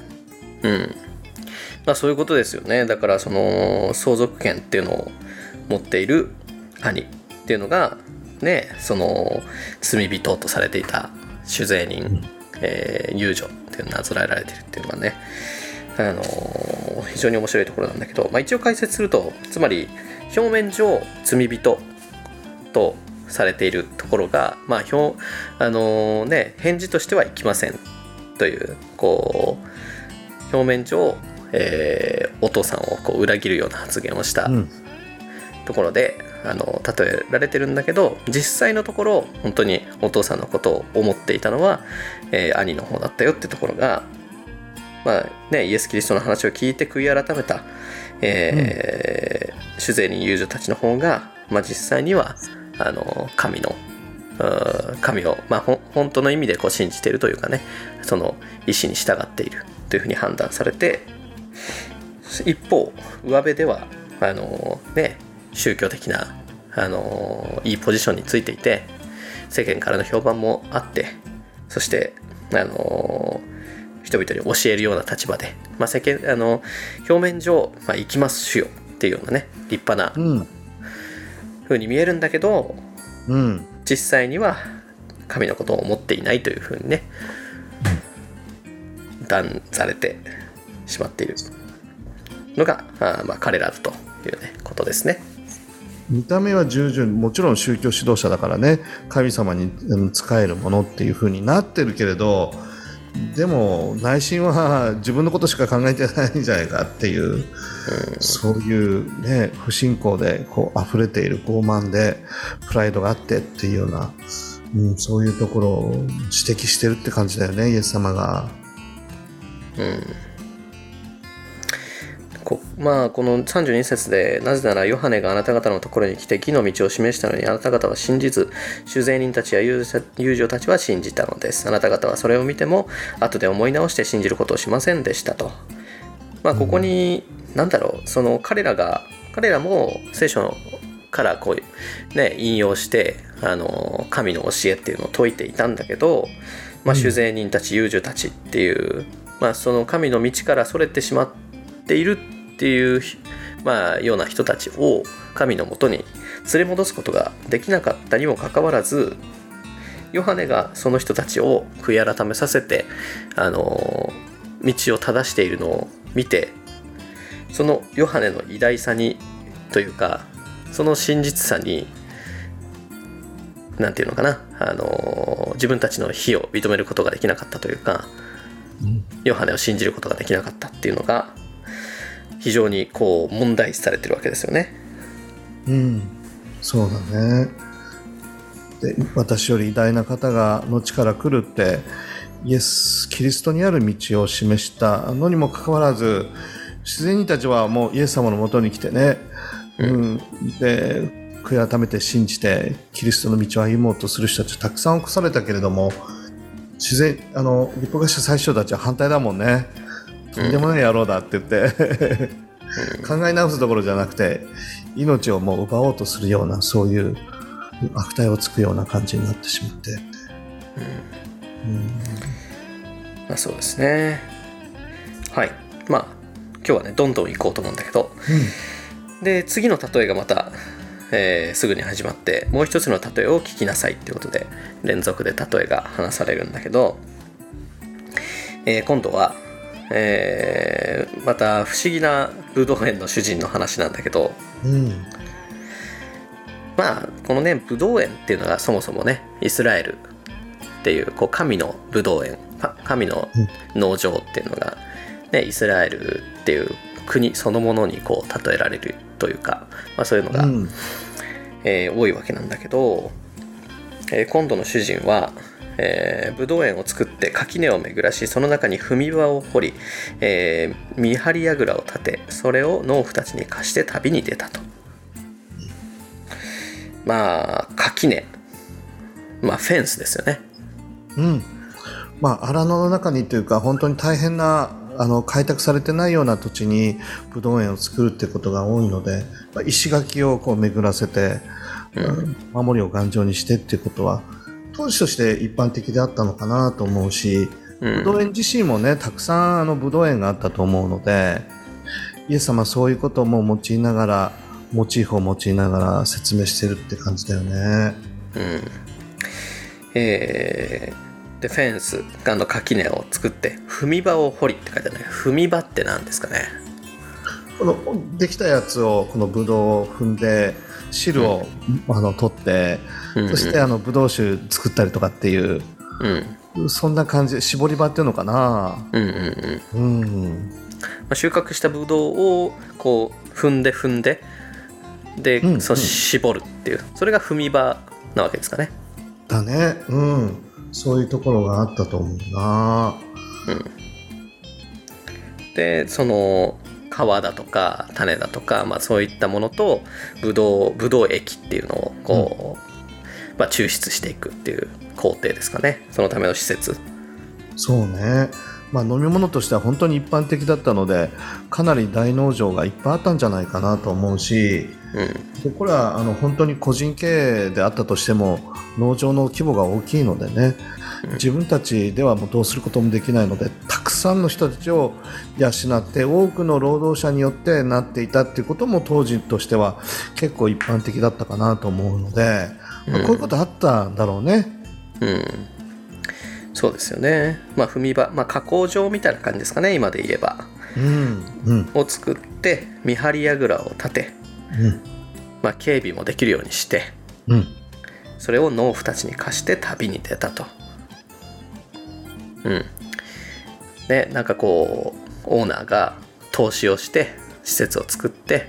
うん。まあそういうことですよね。だからその相続権っていうのを持っている兄っていうのがねその罪人とされていた酒税人、えー遊女っていうのがなぞらえられてるっていうのがねあのー非常に面白いところなんだけど、まあ、一応解説するとつまり表面上罪人とされているところが、まあ表あのね、返事としてはいきませんというこう表面上、えーお父さんをこう裏切るような発言をしたうん。ところで、あの例えられてるんだけど実際のところ本当にお父さんのことを思っていたのは、えー兄の方だったよってところが、まあね、イエス・キリストの話を聞いて悔い改めた、えー主税人遊女たちの方が、まあ、実際にはあの神のうん神を、まあ、本当の意味でこう信じているというかねその意思に従っているというふうに判断されて一方上辺ではあのね宗教的なあのいいポジションについていて世間からの評判もあってそしてあの人々に教えるような立場で、まあ、世間あの表面上、まあ、行きます主よっていうようなね立派なうん。風に見えるんだけどうん実際には神のことを思っていないというふうにね断されてしまっているのがあまあ彼らだというねことですね。見た目は従順もちろん宗教指導者だからね神様に仕えるものっていうふうになってるけれどでも内心は自分のことしか考えてないんじゃないかっていう、そういうね不信仰でこう溢れている傲慢でプライドがあってっていうような、うん、そういうところを指摘してるって感じだよねイエス様が。こまあこの32節でなぜならヨハネがあなた方のところに来て義の道を示したのにあなた方は信じず主税人たちや遊女たちは信じたのです。あなた方はそれを見ても後で思い直して信じることをしませんでしたと。まあここに、なんだろうその彼らが彼らも聖書からこう、ね、引用してあの神の教えっていうのを説いていたんだけど、まあ、酒税人たち遊女たちっていう、まあ、その神の道からそれてしまっているっていう、まあ、ような人たちを神のもとに連れ戻すことができなかったにもかかわらずヨハネがその人たちを悔い改めさせてあの道を正しているのを見てそのヨハネの偉大さにというかその真実さに何て言うのかなあの自分たちの非を認めることができなかったというか、ヨハネを信じることができなかったっていうのが非常にこう問題視されてるわけですよね。うん、そうだね。で私より偉大な方が後から来るってイエス・キリストにある道を示したのにもかかわらず自然人たちはもうイエス様のもとに来てね、うん、で悔い改めて信じてキリストの道を歩もうとする人たちたくさん起こされたけれども自然あの立法学者最初たちは反対だもんねとんでもない野郎だって言って、考え直すところじゃなくて命をもう奪おうとするようなそういう悪態をつくような感じになってしまって、まあ、そうですね。はい。まあ今日はねどんどん行こうと思うんだけど。で次の例えがまた、えーすぐに始まってもう一つの例えを聞きなさいっていうことで連続で例えが話されるんだけど、えー今度は、えーまた不思議なブドウ園の主人の話なんだけどうん。まあこのねブドウ園っていうのがそもそもねイスラエルっていうこう神のブドウ園か神の農場っていうのが、ね、イスラエルっていう国そのものにこう例えられるというか、まあ、そういうのが、うん。えー多いわけなんだけど、えー今度の主人は、えー、ブドウ園を作って垣根を巡らしその中に踏み場を掘り、えー見張り櫓を立てそれを農夫たちに貸して旅に出たと。まあ垣根。まあフェンスですよね。うん。まあ荒野の中にというか本当に大変なあの開拓されてないような土地にブドウ園を作るってことが多いので、まあ石垣をこう巡らせて、守りを頑丈にしてっていうことは当時として一般的であったのかなと思うし、うん。ブドウ園自身もねたくさんあのブドウ園があったと思うのでイエス様はそういうことも用いながらモチーフを用いながら説明してるって感じだよね。うん。えーでフェンスあの垣根を作って踏み場を掘りって書いてあるね。踏み場って何ですかね。このできたやつをこのブドウを踏んで汁を、あの取って、うんそしてあのブドウ酒作ったりとかっていううん。そんな感じ絞り場っていうのかな。うんうんうん。うん。まあ、収穫したブドウをこう踏んで踏んでで、うんそう絞るっていう。それが踏み場なわけですかね。だね。うん。そういうところがあったと思うな。でその皮だとか種だとか、まあ、そういったものとブドウブドウ液っていうのをこう、まあ、抽出していくっていう工程ですかね。そのための施設。そうね。まあ飲み物としては本当に一般的だったのでかなり大農場がいっぱいあったんじゃないかなと思うしうん。でこれはあの本当に個人経営であったとしても農場の規模が大きいのでね自分たちではもうどうすることもできないのでたくさんの人たちを養って多くの労働者によってなっていたっていうことも当時としては結構一般的だったかなと思うので、まあこういうことあったんだろうね。うん。そうですよね。まあ踏み場、まあ、加工場みたいな感じですかね今で言えば。うんうん。を作って見張り櫓を立て、うん。まあ、警備もできるようにしてうん。それを農夫たちに貸して旅に出たと。うん。で、なんかこう、オーナーが投資をして、施設を作って、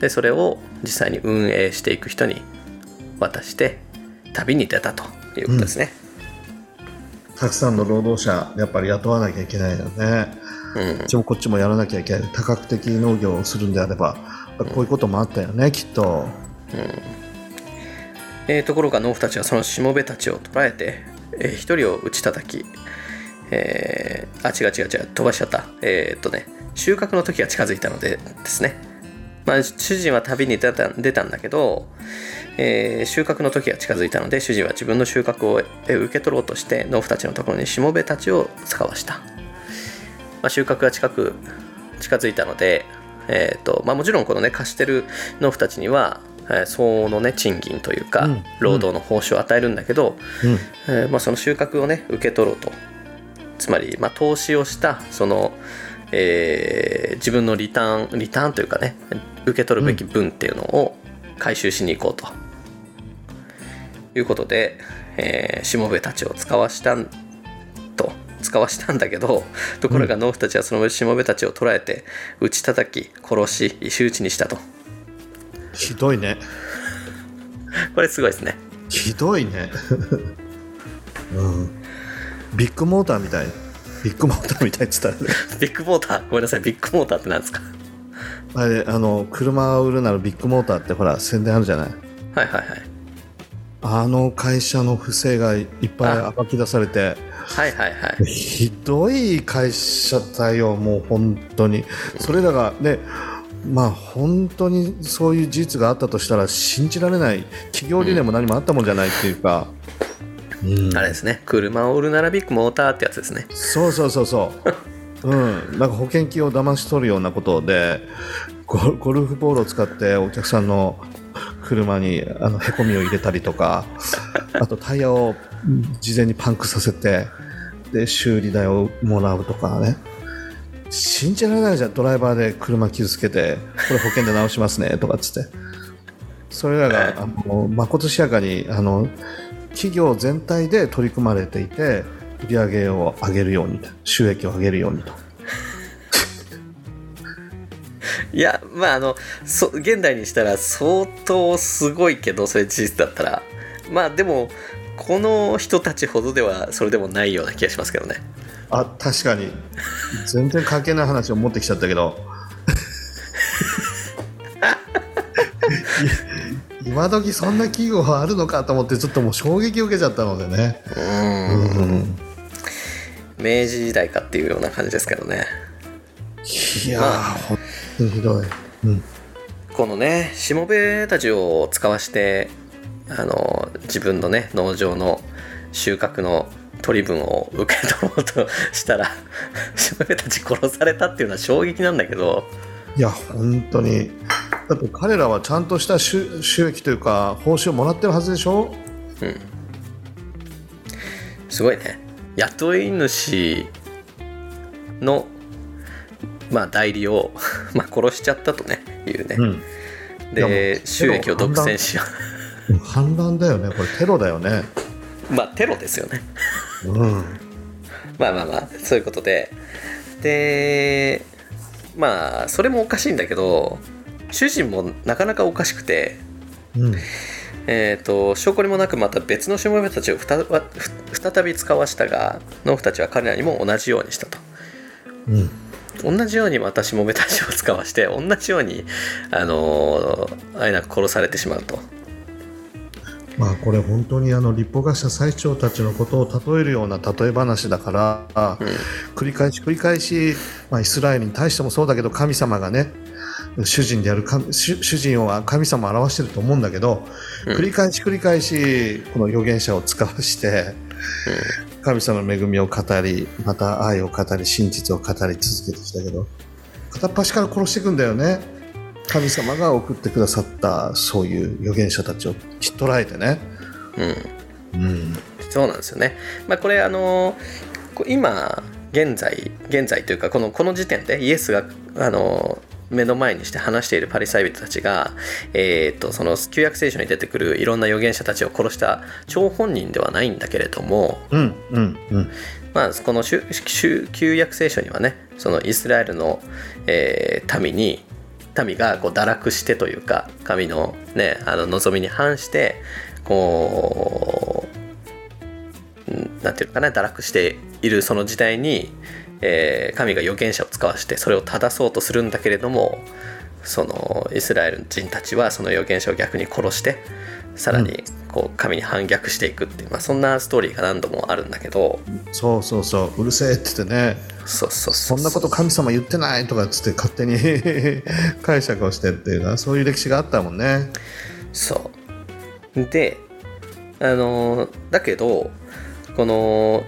で、それを実際に運営していく人に渡して、旅に出たということですね。たくさんの労働者やっぱり雇わなきゃいけないよね。うんこっちもこっちもやらなきゃいけない多角的農業をするんであればこういうこともあったよねきっと。えーところが農夫たちはそのしもべたちを捕らえて、えー一人を打ち叩き、えーあ違う違う違う飛ばしちゃった。えーっとね収穫の時が近づいたのでですね。まあ、主人は旅に出た出たんだけど、えー収穫の時が近づいたので主人は自分の収穫をえ受け取ろうとして農夫たちのところにしもべたちを使わした、まあ、収穫が近く近づいたので、えーとまあ、もちろんこのね貸してる農夫たちには、えー相応のね賃金というか、うん。労働の報酬を与えるんだけど、うん。えーまあ、その収穫をね受け取ろうとつまり、まあ、投資をしたその、えー自分のリターンリターンというかね受け取るべき分っていうのを回収しに行こうと、いうことで、えーしもべたちを使わしたんと使わしたんだけどところが農夫たちはそのしもべたちを捕らえて打ち叩き殺し石打ちにしたと。ひどいね。これすごいですね。ひどいね。うんビッグモーターみたい。ビッグモーターみたいっつったらねビッグモーター？ごめんなさい。ビッグモーターって何ですか？あれあの車を売るならビッグモーターってほら宣伝あるじゃない？はいはいはい。あの会社の不正がいっぱいあ暴き出されて。はいはいはい。ひどい会社だよもう本当に。それらがねまあ本当にそういう事実があったとしたら信じられない。企業理念も何もあったもんじゃないっていうか、うんあれですね。車を売るならビッグモーターってやつですね。そうそうそうそう。うん。なんか保険金を騙し取るようなことでゴゴルフボールを使ってお客さんの車にあのへこみを入れたりとか あとタイヤを事前にパンクさせてで修理代をもらうとかね。信じられないじゃん。ドライバーで車傷つけてこれ保険で直しますねとかっつって。それらが あのまことしやかにあの企業全体で取り組まれていて売り上げを上げるようにと収益を上げるようにと。いやまああのそ現代にしたら相当すごいけどそれ事実だったら。まあでもこの人たちほどではそれでもないような気がしますけどね。あ確かに。全然関係ない話を持ってきちゃったけど今時そんな企業あるのかと思ってちょっともう衝撃を受けちゃったのでね。ううん。ん明治時代かっていうような感じですけどね。いやー、まあ。本当にひどい、うん、このねしもべたちを使わしてあの自分のね農場の収穫の取り分を受け取ろうとしたら しもべたち殺されたっていうのは衝撃なんだけど。いや本当にだって彼らはちゃんとした収収益というか報酬をもらってるはずでしょ？すごいね。雇い主のまあ代理を まあ殺しちゃったとねいうね、うん。でう収益を独占しよ反乱だよねこれ。テロだよね。うまあテロですよね。うん。まあまあまあそういうことで。でまあそれもおかしいんだけど主人もなかなかおかしくてうん。えー、と証拠にもなくまた別のしもべたちを再び使わしたが農夫たちは彼らにも同じようにしたと。うん。同じようにまたしもべたちを使わして同じようにあのーあえなく殺されてしまうと。まあこれ本当にあの立法学者最長たちのことを例えるような例え話だから、繰り返し繰り返し、まあ、イスラエルに対してもそうだけど神様がね主人である神主主人は神様を表してると思うんだけど、うん。繰り返し繰り返しこの預言者を使わして、神様の恵みを語りまた愛を語り真実を語り続けてきたけど片っ端から殺していくんだよね。神様が送ってくださったそういう預言者たちをひっ捕らえてね、うん。うん、そうなんですよね。まあ、これあのこ今現在現在というかこのこの時点でイエスがあの目の前にして話しているパリサイ人たちが、えー、とその旧約聖書に出てくるいろんな預言者たちを殺した張本人ではないんだけれども、うんうんうん。まあ、この旧約聖書にはねそのイスラエルの、えー民に民がこう堕落してというか神の,、ね、あの望みに反してこうんなんていうのかな堕落しているその時代に、えー神が預言者を使わしてそれを正そうとするんだけれどもそのイスラエル人たちはその預言者を逆に殺してさらにここう神に反逆していくっていう、まあ、そんなストーリーが何度もあるんだけど。そうそうそう。うるせえって言ってね。そうそうそんなこと神様言ってないとかっつって勝手に 解釈をしてっていうのはそういう歴史があったもんね。そう。であのだけどこの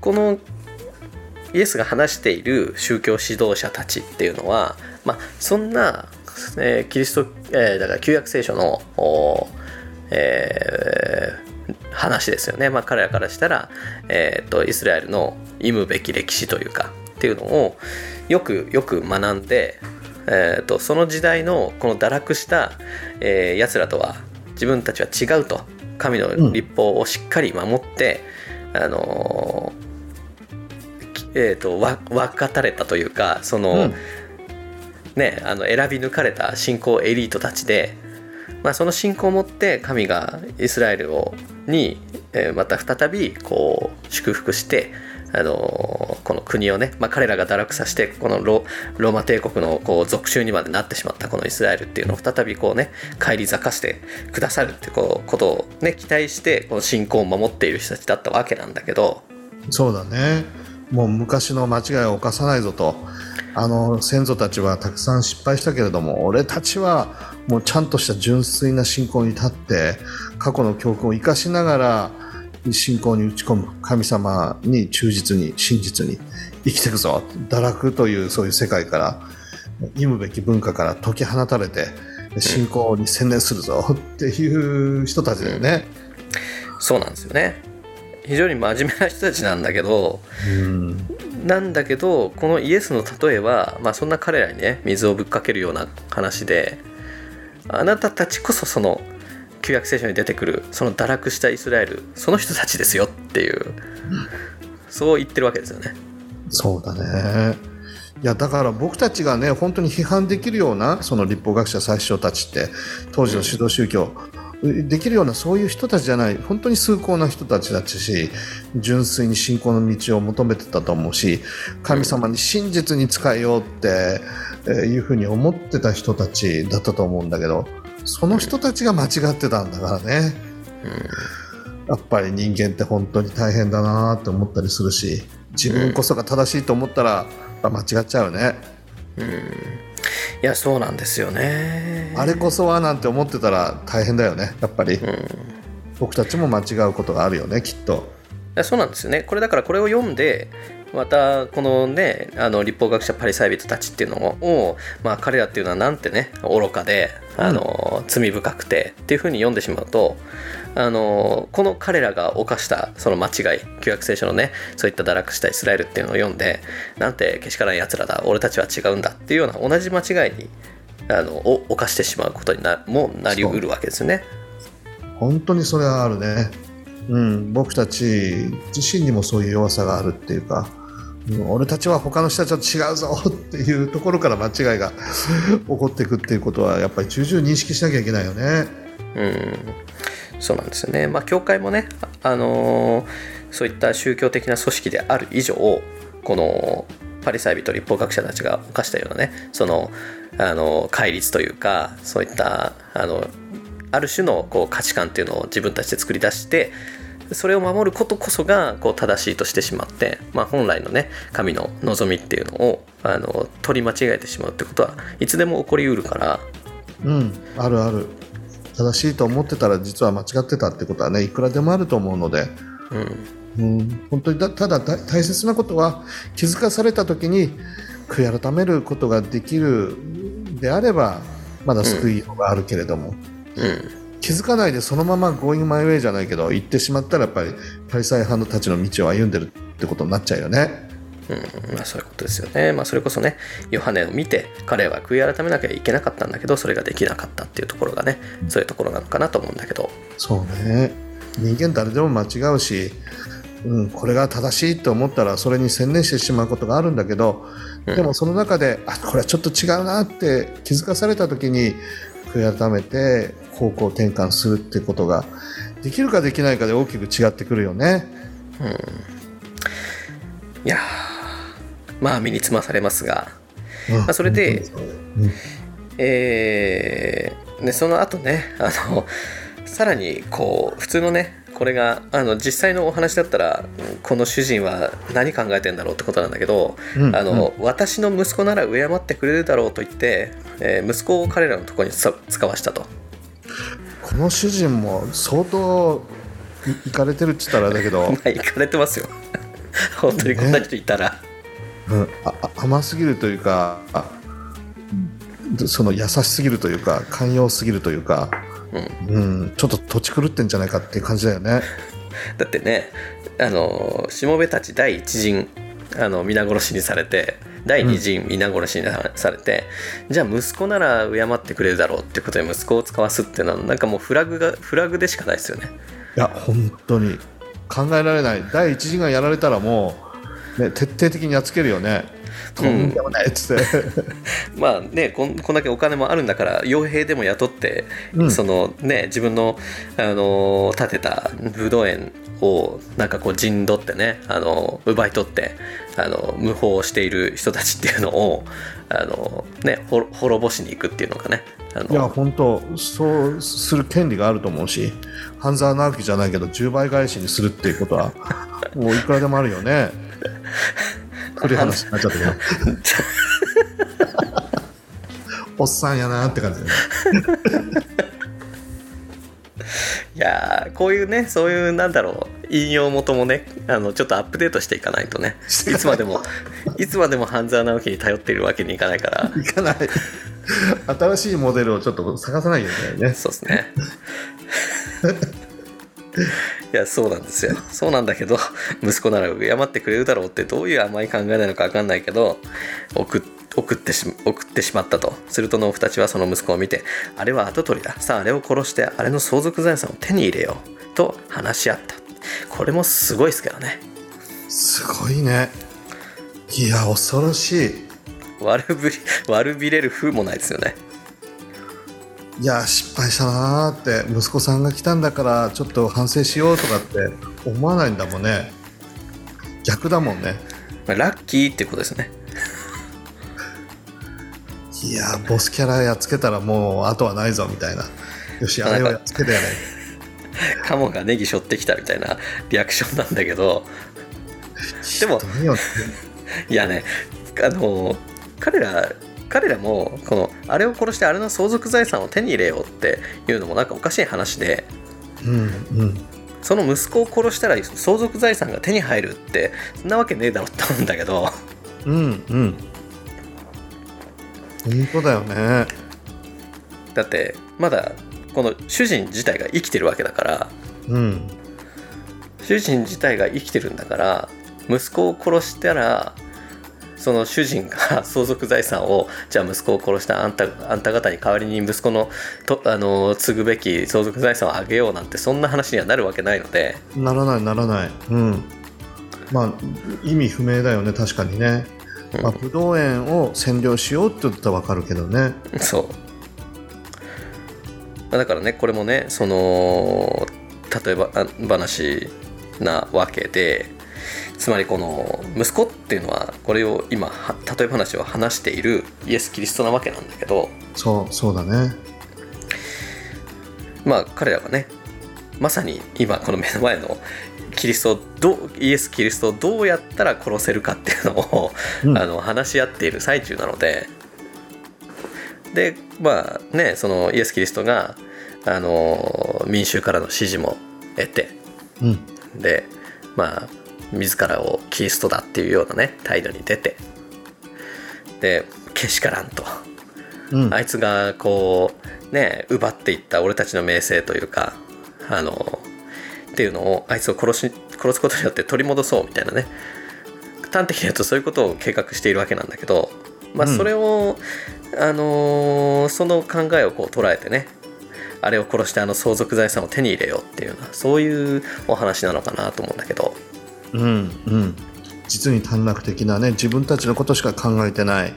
このイエスが話している宗教指導者たちっていうのは、まあ、そんな、えー、キリスト、えー、だから旧約聖書の、えー、話ですよね、まあ、彼らからしたら、えーと、イスラエルの忌むべき歴史というかっていうのをよくよく学んで、えーと、その時代のこの堕落した、えー、やつらとは自分たちは違うと。神の立法をしっかり守って、うん、あのーえーと、わ分かたれたというかその、うん、ねあの選び抜かれた信仰エリートたちで、まあ、その信仰を持って神がイスラエルをに、えー、また再びこう祝福してあのこの国をね、まあ、彼らが堕落させてこのローマ帝国のこう属州にまでなってしまったこのイスラエルっていうのを再びこうね返り咲かせてくださるっていうことをね期待してこの信仰を守っている人たちだったわけなんだけど。そうだねもう昔の間違いを犯さないぞと。あの先祖たちはたくさん失敗したけれども俺たちはもうちゃんとした純粋な信仰に立って過去の教訓を生かしながら信仰に打ち込む神様に忠実に真実に生きていくぞ。堕落というそういう世界から忌むべき文化から解き放たれて信仰に専念するぞ。っていう人たちだよね。そうなんですよね。非常に真面目な人たちなんだけど、うん、なんだけどこのイエスの例えは、まあ、そんな彼らにね水をぶっかけるような話であなたたちこそその旧約聖書に出てくるその堕落したイスラエルその人たちですよっていう、うん、そう言ってるわけですよね。そうだねいやだから僕たちがね本当に批判できるようなその立法学者最初たちって当時の指導宗教、うんできるようなそういう人たちじゃない本当に崇高な人たちだし純粋に信仰の道を求めてたと思うし神様に真実に使えようっていうふうに思ってた人たちだったと思うんだけどその人たちが間違ってたんだからね、やっぱり人間って本当に大変だなって思ったりするし自分こそが正しいと思ったら間違っちゃうね。うんいやそうなんですよね。あれこそはなんて思ってたら大変だよねやっぱり、うん、僕たちも間違うことがあるよねきっと。そうなんですよね。これだからこれを読んでまたこのねあの立法学者パリサイ人たちっていうのを、まあ、彼らっていうのはなんてね愚かであの、うん、罪深くてっていうふうに読んでしまうとあのこの彼らが犯したその間違い旧約聖書のねそういった堕落したイスラエルっていうのを読んでなんてけしからんやつらだ俺たちは違うんだっていうような同じ間違いにあのを犯してしまうことになもなりうるわけですよね。本当にそれはあるね。うん、僕たち自身にもそういう弱さがあるっていうか、俺たちは他の人たちと違うぞっていうところから間違いが 起こっていくっていうことはやっぱり重々認識しなきゃいけないよね。うんそうなんですよね。まあ、教会もね、あのー、そういった宗教的な組織である以上、このパリサイ人立法学者たちが犯したようなね、その、あの、戒律というか、そういった、あの、ある種のこう価値観っていうのを自分たちで作り出してそれを守ることこそがこう正しいとしてしまって、まあ、本来のね神の望みっていうのをあの取り間違えてしまうってことはいつでも起こりうるからうんあるある正しいと思ってたら実は間違ってたってことはねいくらでもあると思うので、うん、うん、本当にだただ大切なことは気づかされた時に悔い改めることができるであればまだ救いようがあるけれども、うん、気づかないでそのまま Going my way じゃないけど行ってしまったらやっぱりパリサイ派のたちの道を歩んでるってことになっちゃうよね。うんまあ、そういうことですよね。まあ、それこそね、ヨハネを見て、彼は悔い改めなきゃいけなかったんだけど、それができなかったっていうところがね、そういうところなのかなと思うんだけど。そうね。人間誰でも間違うし、うん、これが正しいと思ったらそれに専念してしまうことがあるんだけど、でもその中で、あこれはちょっと違うなって気づかされた時に悔い改めて方向転換するってことができるかできないかで大きく違ってくるよね。うん、いやまあ身につまされますが、うん、まあ、それで、うん、えー、ね、その後ねあのさらにこう普通のねこれがあの実際のお話だったらこの主人は何考えてんだろうってことなんだけど、うん。あの私の息子なら敬ってくれるだろうと言って、えー息子を彼らのところにつ使わしたと。この主人も相当いいかれてるって言ったらだけど、まあ行かれてますよ。本当にこんな人いたら、うん、甘すぎるというかあその優しすぎるというか寛容すぎるというか、うん。ちょっと土地狂ってんじゃないかっていう感じだよね。だってねあのしもべたち第一陣あの皆殺しにされて第二陣皆殺しにされて、じゃあ息子なら敬ってくれるだろうってことで息子を使わすっていうのはなんかもうフラグがフラグでしかないですよね。いや本当に。考えられない。第一次がやられたらもう、ね、徹底的にやっつけるよね。とん。でもないっつって、まあねこんこんだけお金もあるんだから傭兵でも雇って、うん。そのね自分の、あの建てた武道園をなんかこう陣取ってね、あの奪い取ってあの無法をしている人たちっていうのをあの、ね、ほ滅ぼしに行くっていうのがね。あいやの本当そうする権利があると思うし半沢直樹じゃないけど10倍返しにするっていうことはもういくらでもあるよね。古い話になっちゃったけど おっさんやなって感じだね。いやーこういうねそういうなんだろう引用元もねあのちょっとアップデートしていかないとねいつまでもいつまでも半沢直樹に頼っているわけにいかないからいかない新しいモデルをちょっと探さないといけないね。そうですね。いやそうなんですよ。そうなんだけど息子なら敬ってくれるだろうってどういう甘い考えなのか分かんないけど送っ送ってし送ってしまったと。すると農夫たちはその息子を見てあれは跡取りだ。さああれを殺してあれの相続財産を手に入れよう。と話し合った。これもすごいですけどね。すごいね。いや恐ろしい。悪ぶり悪びれる風もないですよねいや失敗したなーって息子さんが来たんだからちょっと反省しようとかって思わないんだもんね。逆だもんね。まあラッキーってことですね。いやボスキャラやっつけたらもう後はないぞみたいな。よしあれをやっつけたよねカモがネギ背負ってきたみたいな リアクションなんだけど。でもいやねあの彼ら彼らもこのあれを殺してあれの相続財産を手に入れようっていうのもなんかおかしい話でうんうん。その息子を殺したら相続財産が手に入るってそんなわけねえだろって思うんだけど。うんうん。本当だよね。だってまだこの主人自体が生きてるわけだからうん。主人自体が生きてるんだから息子を殺したらその主人が 相続財産をじゃあ息子を殺したあんたあんた方に代わりに息子のとあの継ぐべき相続財産をあげようなんてそんな話にはなるわけないので。ならないならない。うん。まあ意味不明だよね確かにね、まあ、武道園を占領しようって言ったらわかるけどね。そう。まあだからねこれもねその例えばあ話なわけでつまりこの息子っていうのはこれを今は例え話を話しているイエス・キリストなわけなんだけどそうそうだね。まあ彼らはねまさに今この目の前のキリストをどうイエス・キリストをどうやったら殺せるかっていうのを、うん。あの話し合っている最中なのででまあねそのイエス・キリストがあの民衆からの支持も得てうん。でまあ自らをキリストだっていうようなね態度に出て。でけしからんと。うん。あいつがこうね奪っていった俺たちの名声というかあのっていうのをあいつを殺し殺すことによって取り戻そうみたいなね。端的に言うとそういうことを計画しているわけなんだけどまあうん。それを、あのーその考えをこう捉えてねあれを殺してあの相続財産を手に入れようっていうようなそういうお話なのかなと思うんだけどうんうん。実に短絡的なね自分たちのことしか考えてない、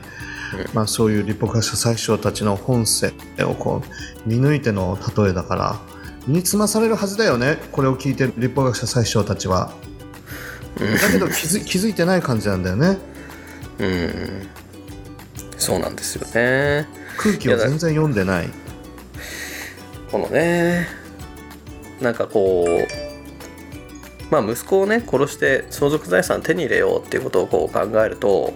まあ、そういう立法学者最初たちの本性をこう見抜いての例えだから身につまされるはずだよねこれを聞いてる立法学者最初たちは。だけど気づ気づいてない感じなんだよね。うん。そうなんですよね。空気を全然読んでない。このねなんかこうまあ、息子をね殺して相続財産手に入れようっていうことをこう考えると、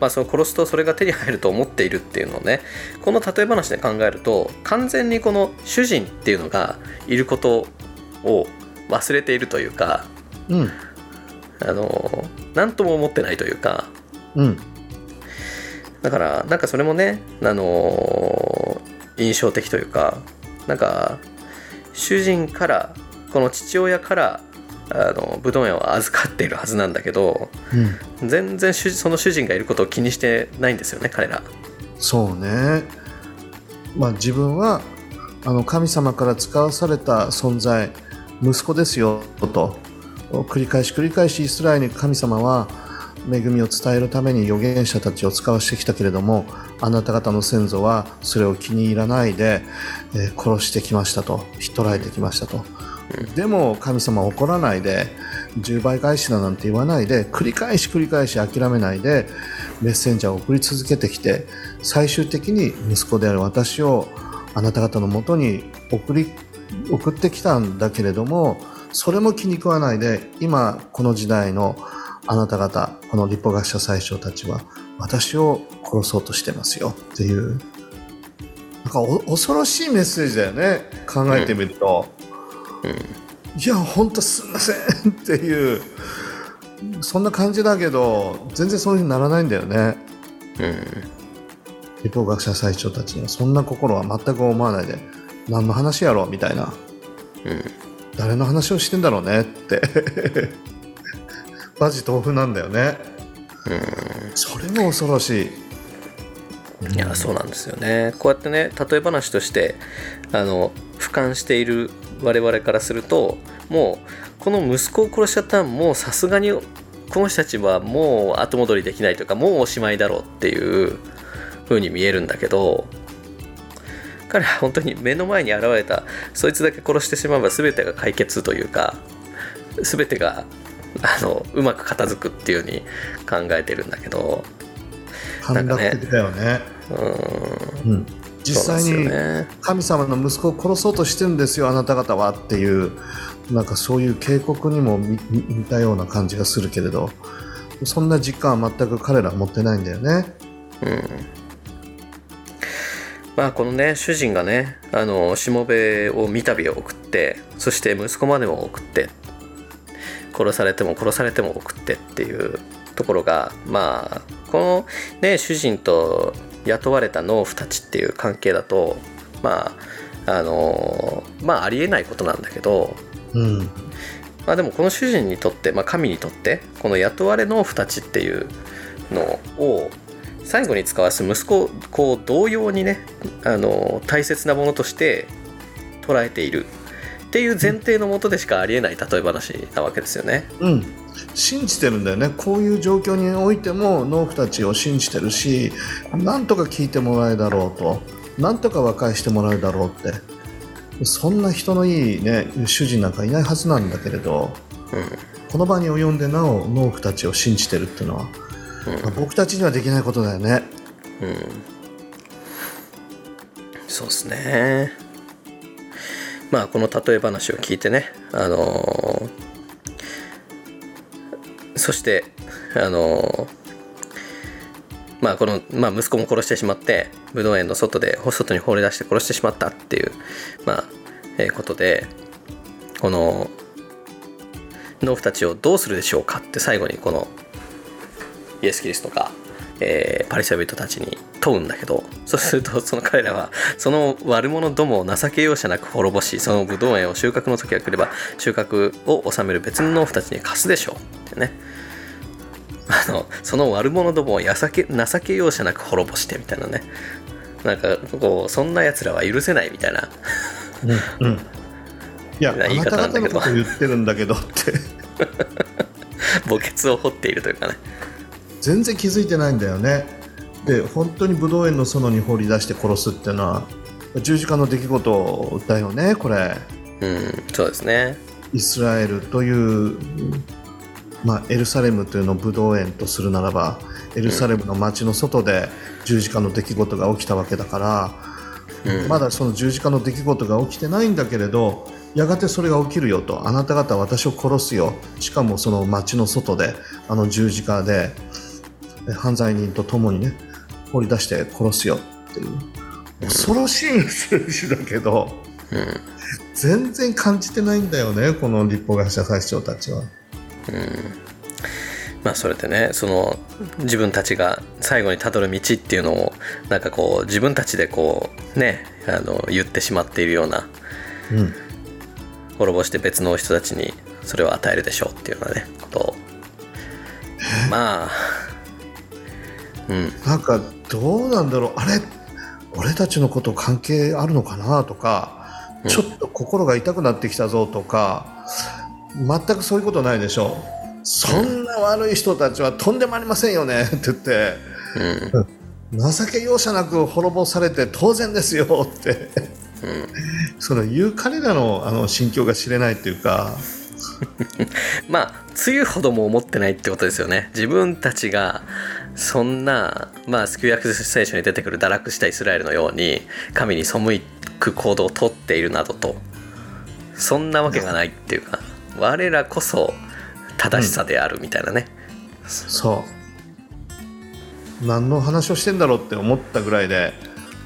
まあ、その殺すとそれが手に入ると思っているっていうのをねこの例え話で考えると完全にこの主人っていうのがいることを忘れているというか、うん。あの何とも思ってないというかうん。だからなんかそれもねあの印象的というかなんか主人からこの父親からあの武道園を預かっているはずなんだけどうん。全然主その主人がいることを気にしてないんですよね彼ら。そうね。まあ自分はあの神様から使わされた存在息子ですよと。繰り返し繰り返しイスラエルに神様は恵みを伝えるために預言者たちを使わしてきたけれどもあなた方の先祖はそれを気に入らないで、えー殺してきましたと。ひっ捕らえてきましたと、でも神様怒らないで10倍返しだなんて言わないで繰り返し繰り返し諦めないでメッセンジャーを送り続けてきて最終的に息子である私をあなた方のもとに送り送ってきたんだけれどもそれも気に食わないで今この時代のあなた方この立法学者最初たちは私を殺そうとしてますよっていう。なんか恐ろしいメッセージだよね。考えてみると、いや本当すみませんっていうそんな感じだけど全然そういうふうにならないんだよね。うん。立法学者最初たちにはそんな心は全く思わないで何の話やろうみたいな。うん。誰の話をしてんだろうねって。マジ豆腐なんだよね。それも恐ろしい。いやそうなんですよね。こうやってね例え話としてあの俯瞰している我々からするともうこの息子を殺しちゃったらもうさすがにこの人たちはもう後戻りできないというかもうおしまいだろうっていう風に見えるんだけど彼は本当に目の前に現れたそいつだけ殺してしまえば全てが解決というか全てがあのうまく片付くっていう風に考えてるんだけど。短絡的だよね。うーんうん、実際に神様の息子を殺そうとしてるんですよあなた方はっていうなんかそういう警告にも見見似たような感じがするけれどそんな実感は全く彼らは持ってないんだよね。まあこのね主人がねあのしもべを三度送ってそして息子までも送って殺されても殺されても送ってっていうところがまあこのね主人と雇われた農夫たちっていう関係だとまああのまあありえないことなんだけどうんまあでもこの主人にとって、まあ、神にとってこの雇われ農夫たちっていうのを最後に使わす息子をこう同様にねあの大切なものとして捉えているっていう前提のもとでしかありえない例え話なわけですよね。うん、信じてるんだよね。こういう状況においても農夫たちを信じてるしなんとか聞いてもらえるだろうと。なんとか和解してもらえるだろうって。そんな人のいい、ね、主人なんかいないはずなんだけれどうんこの場に及んでなお農夫たちを信じてるっていうのは、まあ僕たちにはできないことだよね。うん、そうですね。まあこの例え話を聞いてねあのーそしてあのまあこの、まあ、息子も殺してしまって武道園の外で外に放り出して殺してしまったっていうまあ、えーことでこの農夫たちをどうするでしょうかって最後にこのイエス・キリストが、えーパリサイ人たちに問うんだけどそうするとその彼らはその悪者どもを情け容赦なく滅ぼしそのブドウ園を収穫の時が来れば収穫を収める別の農夫たちに貸すでしょうってね。あのその悪者どもを情け情け容赦なく滅ぼしてみたいなね。なんかこうそんなやつらは許せないみたいな。うん、いや言い方なんだけど。言ってるんだけどって。墓穴を掘っているというかね全然気づいてないんだよね。で本当にブドウ園の園に放り出して殺すっていうのは十字架の出来事だよねこれ。うんそうですね。イスラエルという、まあ、エルサレムというのをブドウ園とするならばエルサレムの街の外で十字架の出来事が起きたわけだからうん。まだその十字架の出来事が起きてないんだけれどやがてそれが起きるよとあなた方は私を殺すよ。しかもその町の外であの十字架でえ犯罪人と共にね放り出して殺すよっていう。恐ろしい数字だけどうん全然感じてないんだよねこの立法学者最長たちは。まあそれでねその自分たちが最後にたどる道っていうのをなんかこう自分たちでこうねあの言ってしまっているようなうん。滅ぼして別の人たちにそれを与えるでしょうっていうようなねことを。まあうん。なんかどうなんだろう。あれ俺たちのこと関係あるのかなとか、うん。ちょっと心が痛くなってきたぞとか全くそういうことないでしょそんな悪い人たちはとんでもありませんよね って言って。うん。情け容赦なく滅ぼされて当然ですよって。その言う彼らのあの心境が知れないっていうか。まあ梅雨ほども思ってないってことですよね。自分たちがそんなまあ救い約聖書に出てくる堕落したイスラエルのように神に背く行動をとっているなどと。そんなわけがないっていうか我らこそ正しさであるみたいなね、そう。何の話をしてんだろうって思ったぐらいで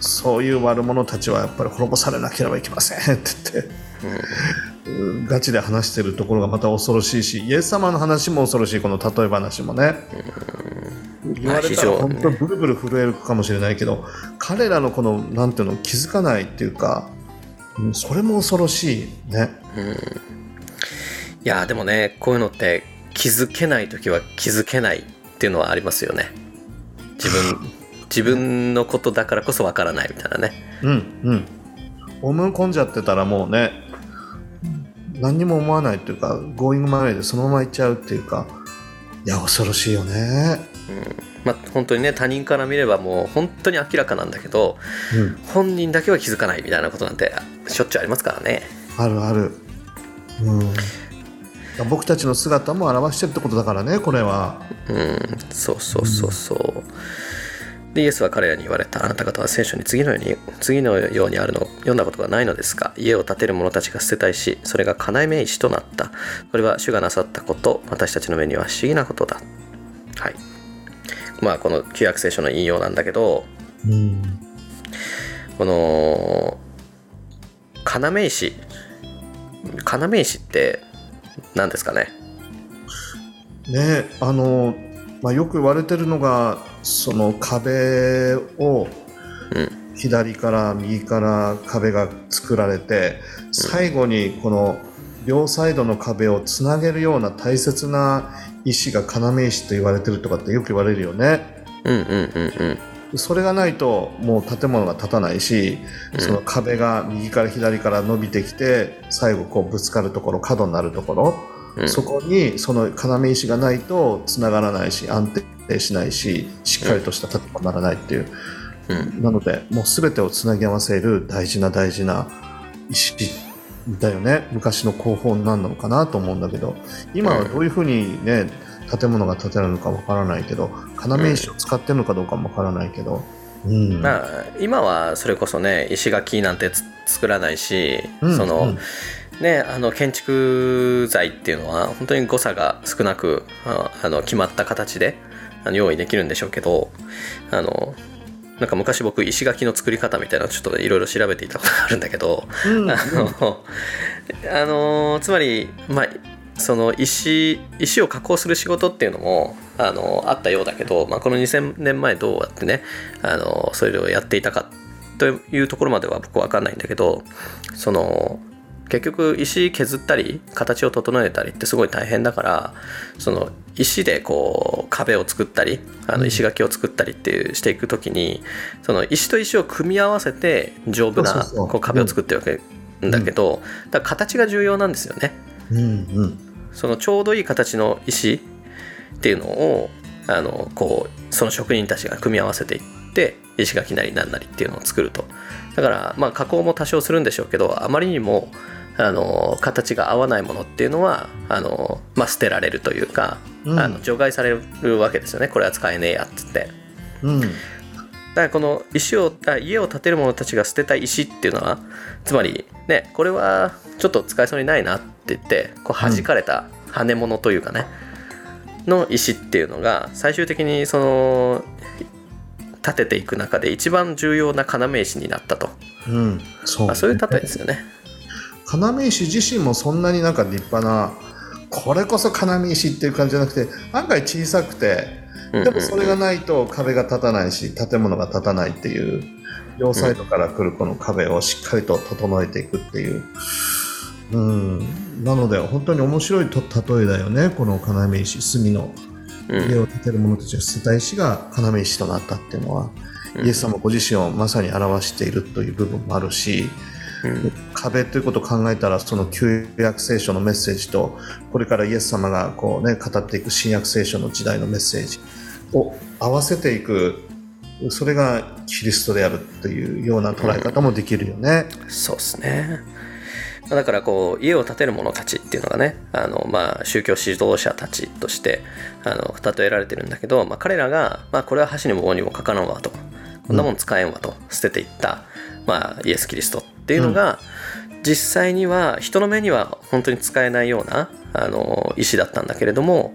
そういう悪者たちはやっぱり滅ぼされなければいけませんって言って、うん。ガチで話してるところがまた恐ろしいしイエス様の話も恐ろしいこの例え話もね、言われたら本当ブルブル震えるかもしれないけど彼らのこのなんていうの気づかないっていうかうんそれも恐ろしいね。いやでもねこういうのって気づけない時は気づけないっていうのはありますよね。自分 自分のことだからこそわからないみたいなね。うんうん。思い込んじゃってたらもうね何にも思わないっていうかゴーイングマネーでそのまま行っちゃうっていうかいや恐ろしいよねまあ本当にね他人から見ればもう本当に明らかなんだけどうん。本人だけは気づかないみたいなことなんてしょっちゅうありますからね。あるある。うん。僕たちの姿も表してるってことだからねこれは。うん。そうそうそうそう。でイエスは彼らに言われた。あなた方は聖書に次のように次のようにあるのを読んだことがないのですか？家を建てる者たちが捨てた石それが金目石となった。これは主がなさったこと私たちの目には不思議なことだ。はいまあこの旧約聖書の引用なんだけどうんこの要石。要石って何ですかね？ねあの、まあ、よく言われてるのがその壁をうん。左から右から壁が作られて最後にこの両サイドの壁をつなげるような大切な石が要石と言われてるとかってよく言われるよね。うんうんうんうん。それがないともう建物が建たないし、うん。その壁が右から左から伸びてきて最後こうぶつかるところ角になるところ、うん。そこにその要石がないとつながらないし安定しないししっかりとした建物にならないっていう、うん。なのでもう全てをつなぎ合わせる大事な大事な石だよね。昔の工法になのかなと思うんだけど。今はどういうふうにね建物が建てられるのかわからないけど要石を使ってるのかどうかもわからないけど、うんまあ今はそれこそね石垣なんて作らないし、うんその、ねあの建築材っていうのは本当に誤差が少なくあの決まった形であの用意できるんでしょうけどあのなんか昔僕石垣の作り方みたいなのちょっといろいろ調べていたことがあるんだけど、うん。あの あのつまりまあその石石を加工する仕事っていうのもあのあったようだけど、まあ、この2000年前どうやってねあのそれをやっていたかというところまでは僕は分かんないんだけどその結局石削ったり形を整えたりってすごい大変だからその石でこう壁を作ったりあの石垣を作ったりっていうしていく時にその石と石を組み合わせて丈夫なこう壁を作ってるわけだけど、だから形が重要なんですよね。そのちょうどいい形の石っていうのをあのこうその職人たちが組み合わせていって石垣なりなんなりっていうのを作ると。だからまあ加工も多少するんでしょうけどあまりにもあの形が合わないものっていうのはあの、まあ、捨てられるというか、うん。あの除外されるわけですよね。これは使えねえやっつって。うん。からこの石をあ家を建てる者たちが捨てた石っていうのはつまりねこれはちょっと使えそうにないなって言ってこう弾かれた跳ね物というかね、の石っていうのが最終的にその建てていく中で一番重要な要石になったと、うん、そう、まあ、そういう例えですよね。要石自身もそんなになんか立派なこれこそ要石っていう感じじゃなくて案外小さくてでもそれがないと壁が立たないし建物が立たないっていう両サイドから来るこの壁をしっかりと整えていくっていう、うん、なので本当に面白いと例えだよねこの要石隅のうん。家を建てる者たちが捨てた石が要石となったっていうのは、イエス様ご自身をまさに表しているという部分もあるし、うん壁ということを考えたらその旧約聖書のメッセージとこれからイエス様がこう、ね、語っていく新約聖書の時代のメッセージを合わせていくそれがキリストであるというような捉え方もできるよね。そうですね。だからこう家を建てる者たちっていうのがねあの、まあ、宗教指導者たちとしてあの例えられてるんだけど、まあ、彼らが、まあ、これは箸にも棒にもかからんわと。こんなもん使えんわと。捨てていった、まあ、イエス・キリストっていうのが、実際には人の目には本当に使えないようなあの石だったんだけれども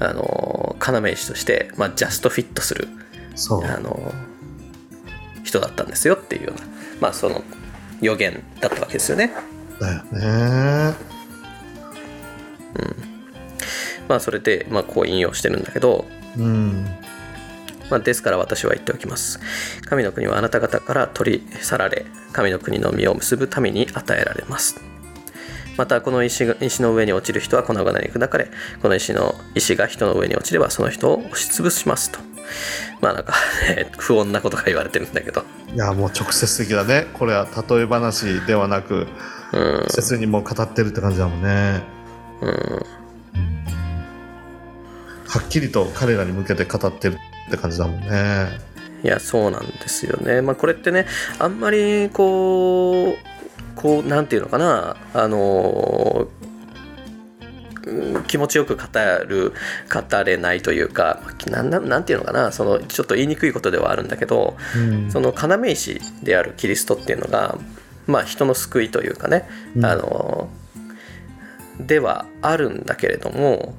あの要石として、まあ、ジャストフィットするそうあの人だったんですよっていうような、まあ、その予言だったわけですよね。だよね。まあ、それで、まあ、こう引用してるんだけど、うんまあ、ですから私は言っておきます。神の国はあなた方から取り去られ、神の国の実を結ぶために与えられます。またこの石が石の上に落ちる人は粉々に砕かれこの石の石が人の上に落ちればその人を押しつぶしますと。まあなんか、ね、不穏なことが言われてるんだけど。いやもう直接的だね。これは例え話ではなくうん。直接にもう語ってるって感じだもんね。うん。はっきりと彼らに向けて語ってるって感じだもんね。いやそうなんですよね。まあこれってねあんまりこうこうなんていうのかなあのうん気持ちよく語る語れないというかなんなんなんていうのかなそのちょっと言いにくいことではあるんだけどうんその要石であるキリストっていうのがまあ人の救いというかね、うんあのではあるんだけれども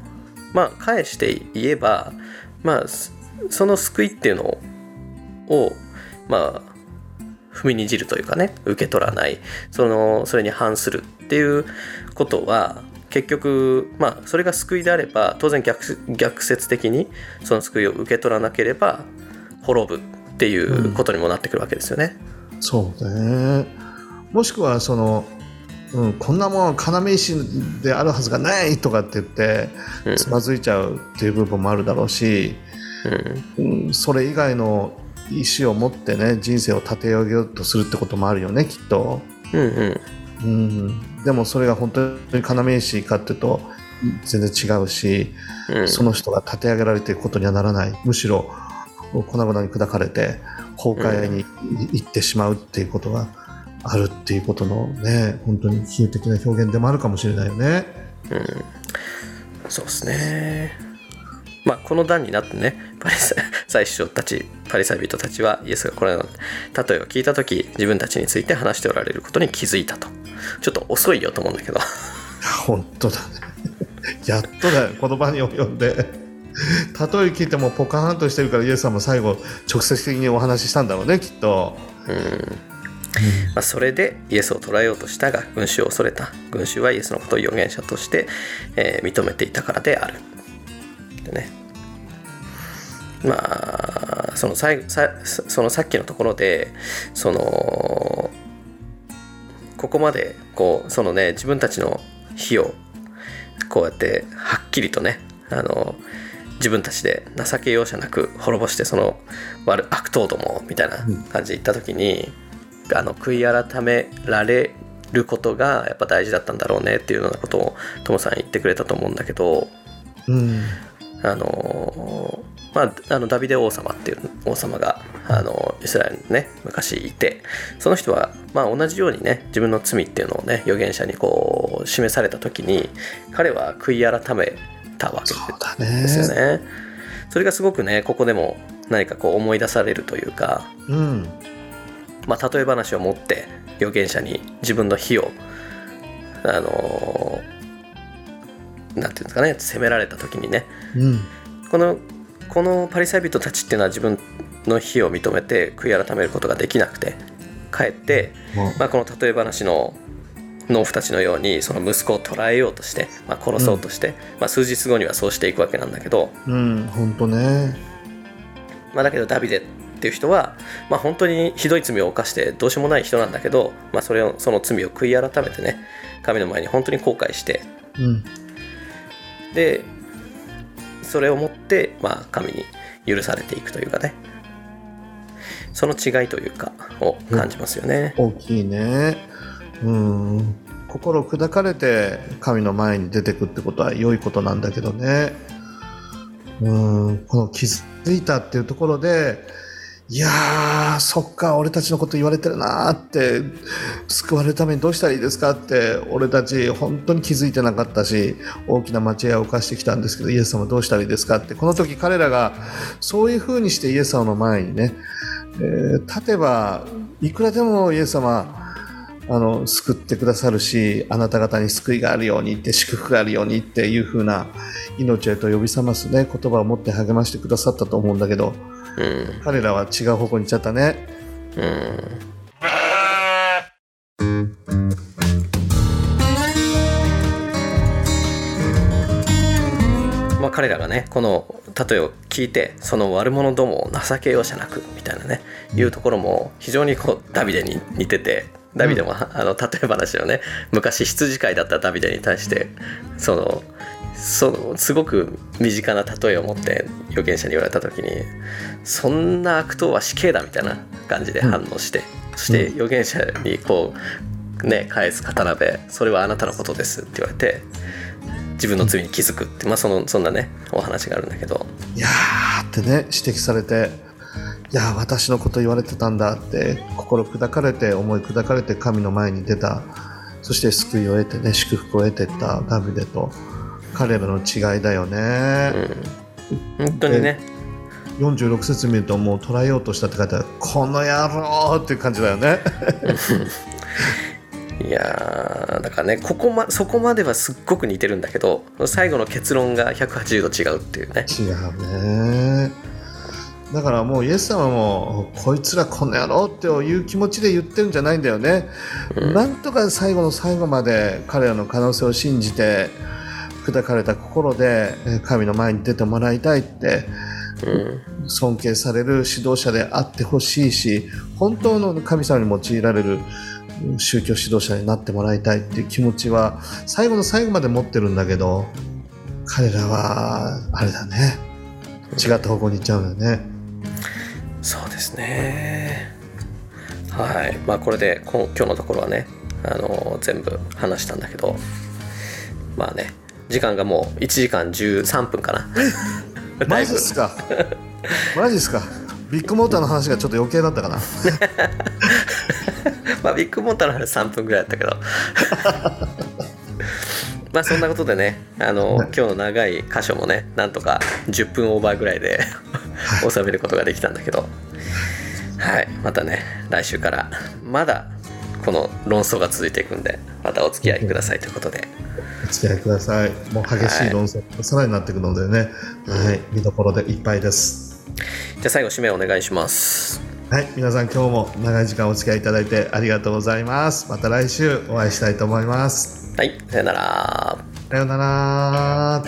まあ返して言えばまあそその救いっていうのをまあ踏みにじるというかね受け取らないそのそれに反するっていうことは結局まあそれが救いであれば当然逆逆説的にその救いを受け取らなければ滅ぶっていうことにもなってくるわけですよね。そうね。もしくはその、うん、こんなもん要石であるはずがないとかって言ってうんつまずいちゃうっていう部分もあるだろうし、うんうん、それ以外の意思を持ってね人生を立て上げようとするってこともあるよねきっと。うんうん。うん、でもそれが本当に要石かっていうと全然違うし、うん。その人が立て上げられていくことにはならない。むしろ粉々に砕かれて崩壊に行ってしまうっていうことがあるっていうことのね本当に比喩的な表現でもあるかもしれないよね。そうですね。まあこの段になってねパリサ祭司長たちパリサイ人たちはイエスがこれの。例えを聞いた時自分たちについて話しておられることに気づいたと。ちょっと遅いよと思うんだけど。本当だね。やっとだよ。この場に及んで。例え聞いてもポカーンとしてるからイエスさんも最後直接的にお話ししたんだろうねきっと。まあ、それでイエスを捕らえようとしたが群衆を恐れた。群衆はイエスのことを預言者として、えー認めていたからであるでね。まあそのさそのさっきのところでそのここまでこうそのね自分たちの火をこうやってはっきりとねあの自分たちで情け容赦なく滅ぼしてその悪悪党どもみたいな感じで言った時に、あの悔い改められることがやっぱ大事だったんだろうねっていうようなことをトモさん言ってくれたと思うんだけどうんあのまあ、あのダビデ王様っていう王様があのイスラエルにね昔いてその人は、まあ、同じようにね自分の罪っていうのをね預言者にこう示された時に彼は悔い改めたわけですよね。ね。それがすごくねここでも何かこう思い出されるというか、うんまあ、例え話を持って預言者に自分の非をあのなんていうんですかね責められた時にね。うん。このこのパリサイ人たちっていうのは自分の非を認めて悔い改めることができなくてかえって、もうまあ、この例え話の農夫たちのようにその息子を捕らえようとして、まあ、殺そうとして、まあ、数日後にはそうしていくわけなんだけど、うん本当ね。まあ、だけどダビデっていう人は、まあ、本当にひどい罪を犯してどうしようもない人なんだけど、まあ、それをその罪を悔い改めてね神の前に本当に後悔してうんでそれをもって、まあ、神に許されていくというかね。その違いというかを感じますよね。大きいね。うん。心砕かれて神の前に出てくってことは良いことなんだけどね。うん。この気づいたっていうところでいやーそっか俺たちのこと言われてるなーって救われるためにどうしたらいいですかって俺たち本当に気づいてなかったし大きな間違いを犯してきたんですけどイエス様どうしたらいいですかってこの時彼らがそういうふうにしてイエス様の前にねえー立てばいくらでもイエス様あの救ってくださるしあなた方に救いがあるようにって祝福があるようにっていう風な命へと呼び覚ますね言葉を持って励ましてくださったと思うんだけどうん。彼らは違う方向に行っちゃったね。うん。まあ、彼らがねこの例えを聞いてその悪者どもを情け容赦なくみたいなねいうところも非常にこうダビデに似ててダビデも、あの例え話をね昔羊飼いだったダビデに対してそのそのすごく身近な例えを持って預言者に言われた時にそんな悪党は死刑だみたいな感じで反応して、そして預言者にこうね返す刀でそれはあなたのことですって言われて自分の罪に気づくって、まあ、そのそんなねお話があるんだけど。いやーってね指摘されていやー私のこと言われてたんだって心砕かれて思い砕かれて神の前に出たそして救いを得てね祝福を得てったダビデと彼らの違いだよね、本当にね。46節見るともう捉えようとしたって書いてあるこの野郎っていう感じだよね。いやーだからねここ、ま、そこまではすっごく似てるんだけど最後の結論が180度違うっていうね。違うね。だからもうイエス様もこいつらこの野郎っていう気持ちで言ってるんじゃないんだよね、なんとか最後の最後まで彼らの可能性を信じて砕かれた心でえー神の前に出てもらいたいってうん。尊敬される指導者であってほしいし本当の神様に用いられるうん宗教指導者になってもらいたいっていう気持ちは最後の最後まで持ってるんだけど彼らはあれだね。違った方向に行っちゃうんだよね。そうですね。はい。まあこれでこ今日のところはねあの全部話したんだけどまあね時間がもう1時間13分かな。だ マジっすか？マジっすか？ビッグモーターの話がちょっと余計だったかな？まあビッグモーターの話3分ぐらいだったけど。まあそんなことでねあの今日の長い箇所もねなんとか10分オーバーぐらいで収めることができたんだけど。はい。またね来週からまだこの論争が続いていくんでまたお付き合いくださいということでお付き合いください。もう激しい論争がさらになっていくのでね、はい、見どころでいっぱいです。じゃあ最後締めお願いします。はい。皆さん今日も長い時間お付き合いいただいてありがとうございます。また来週お会いしたいと思います。はい。さよなら。さようなら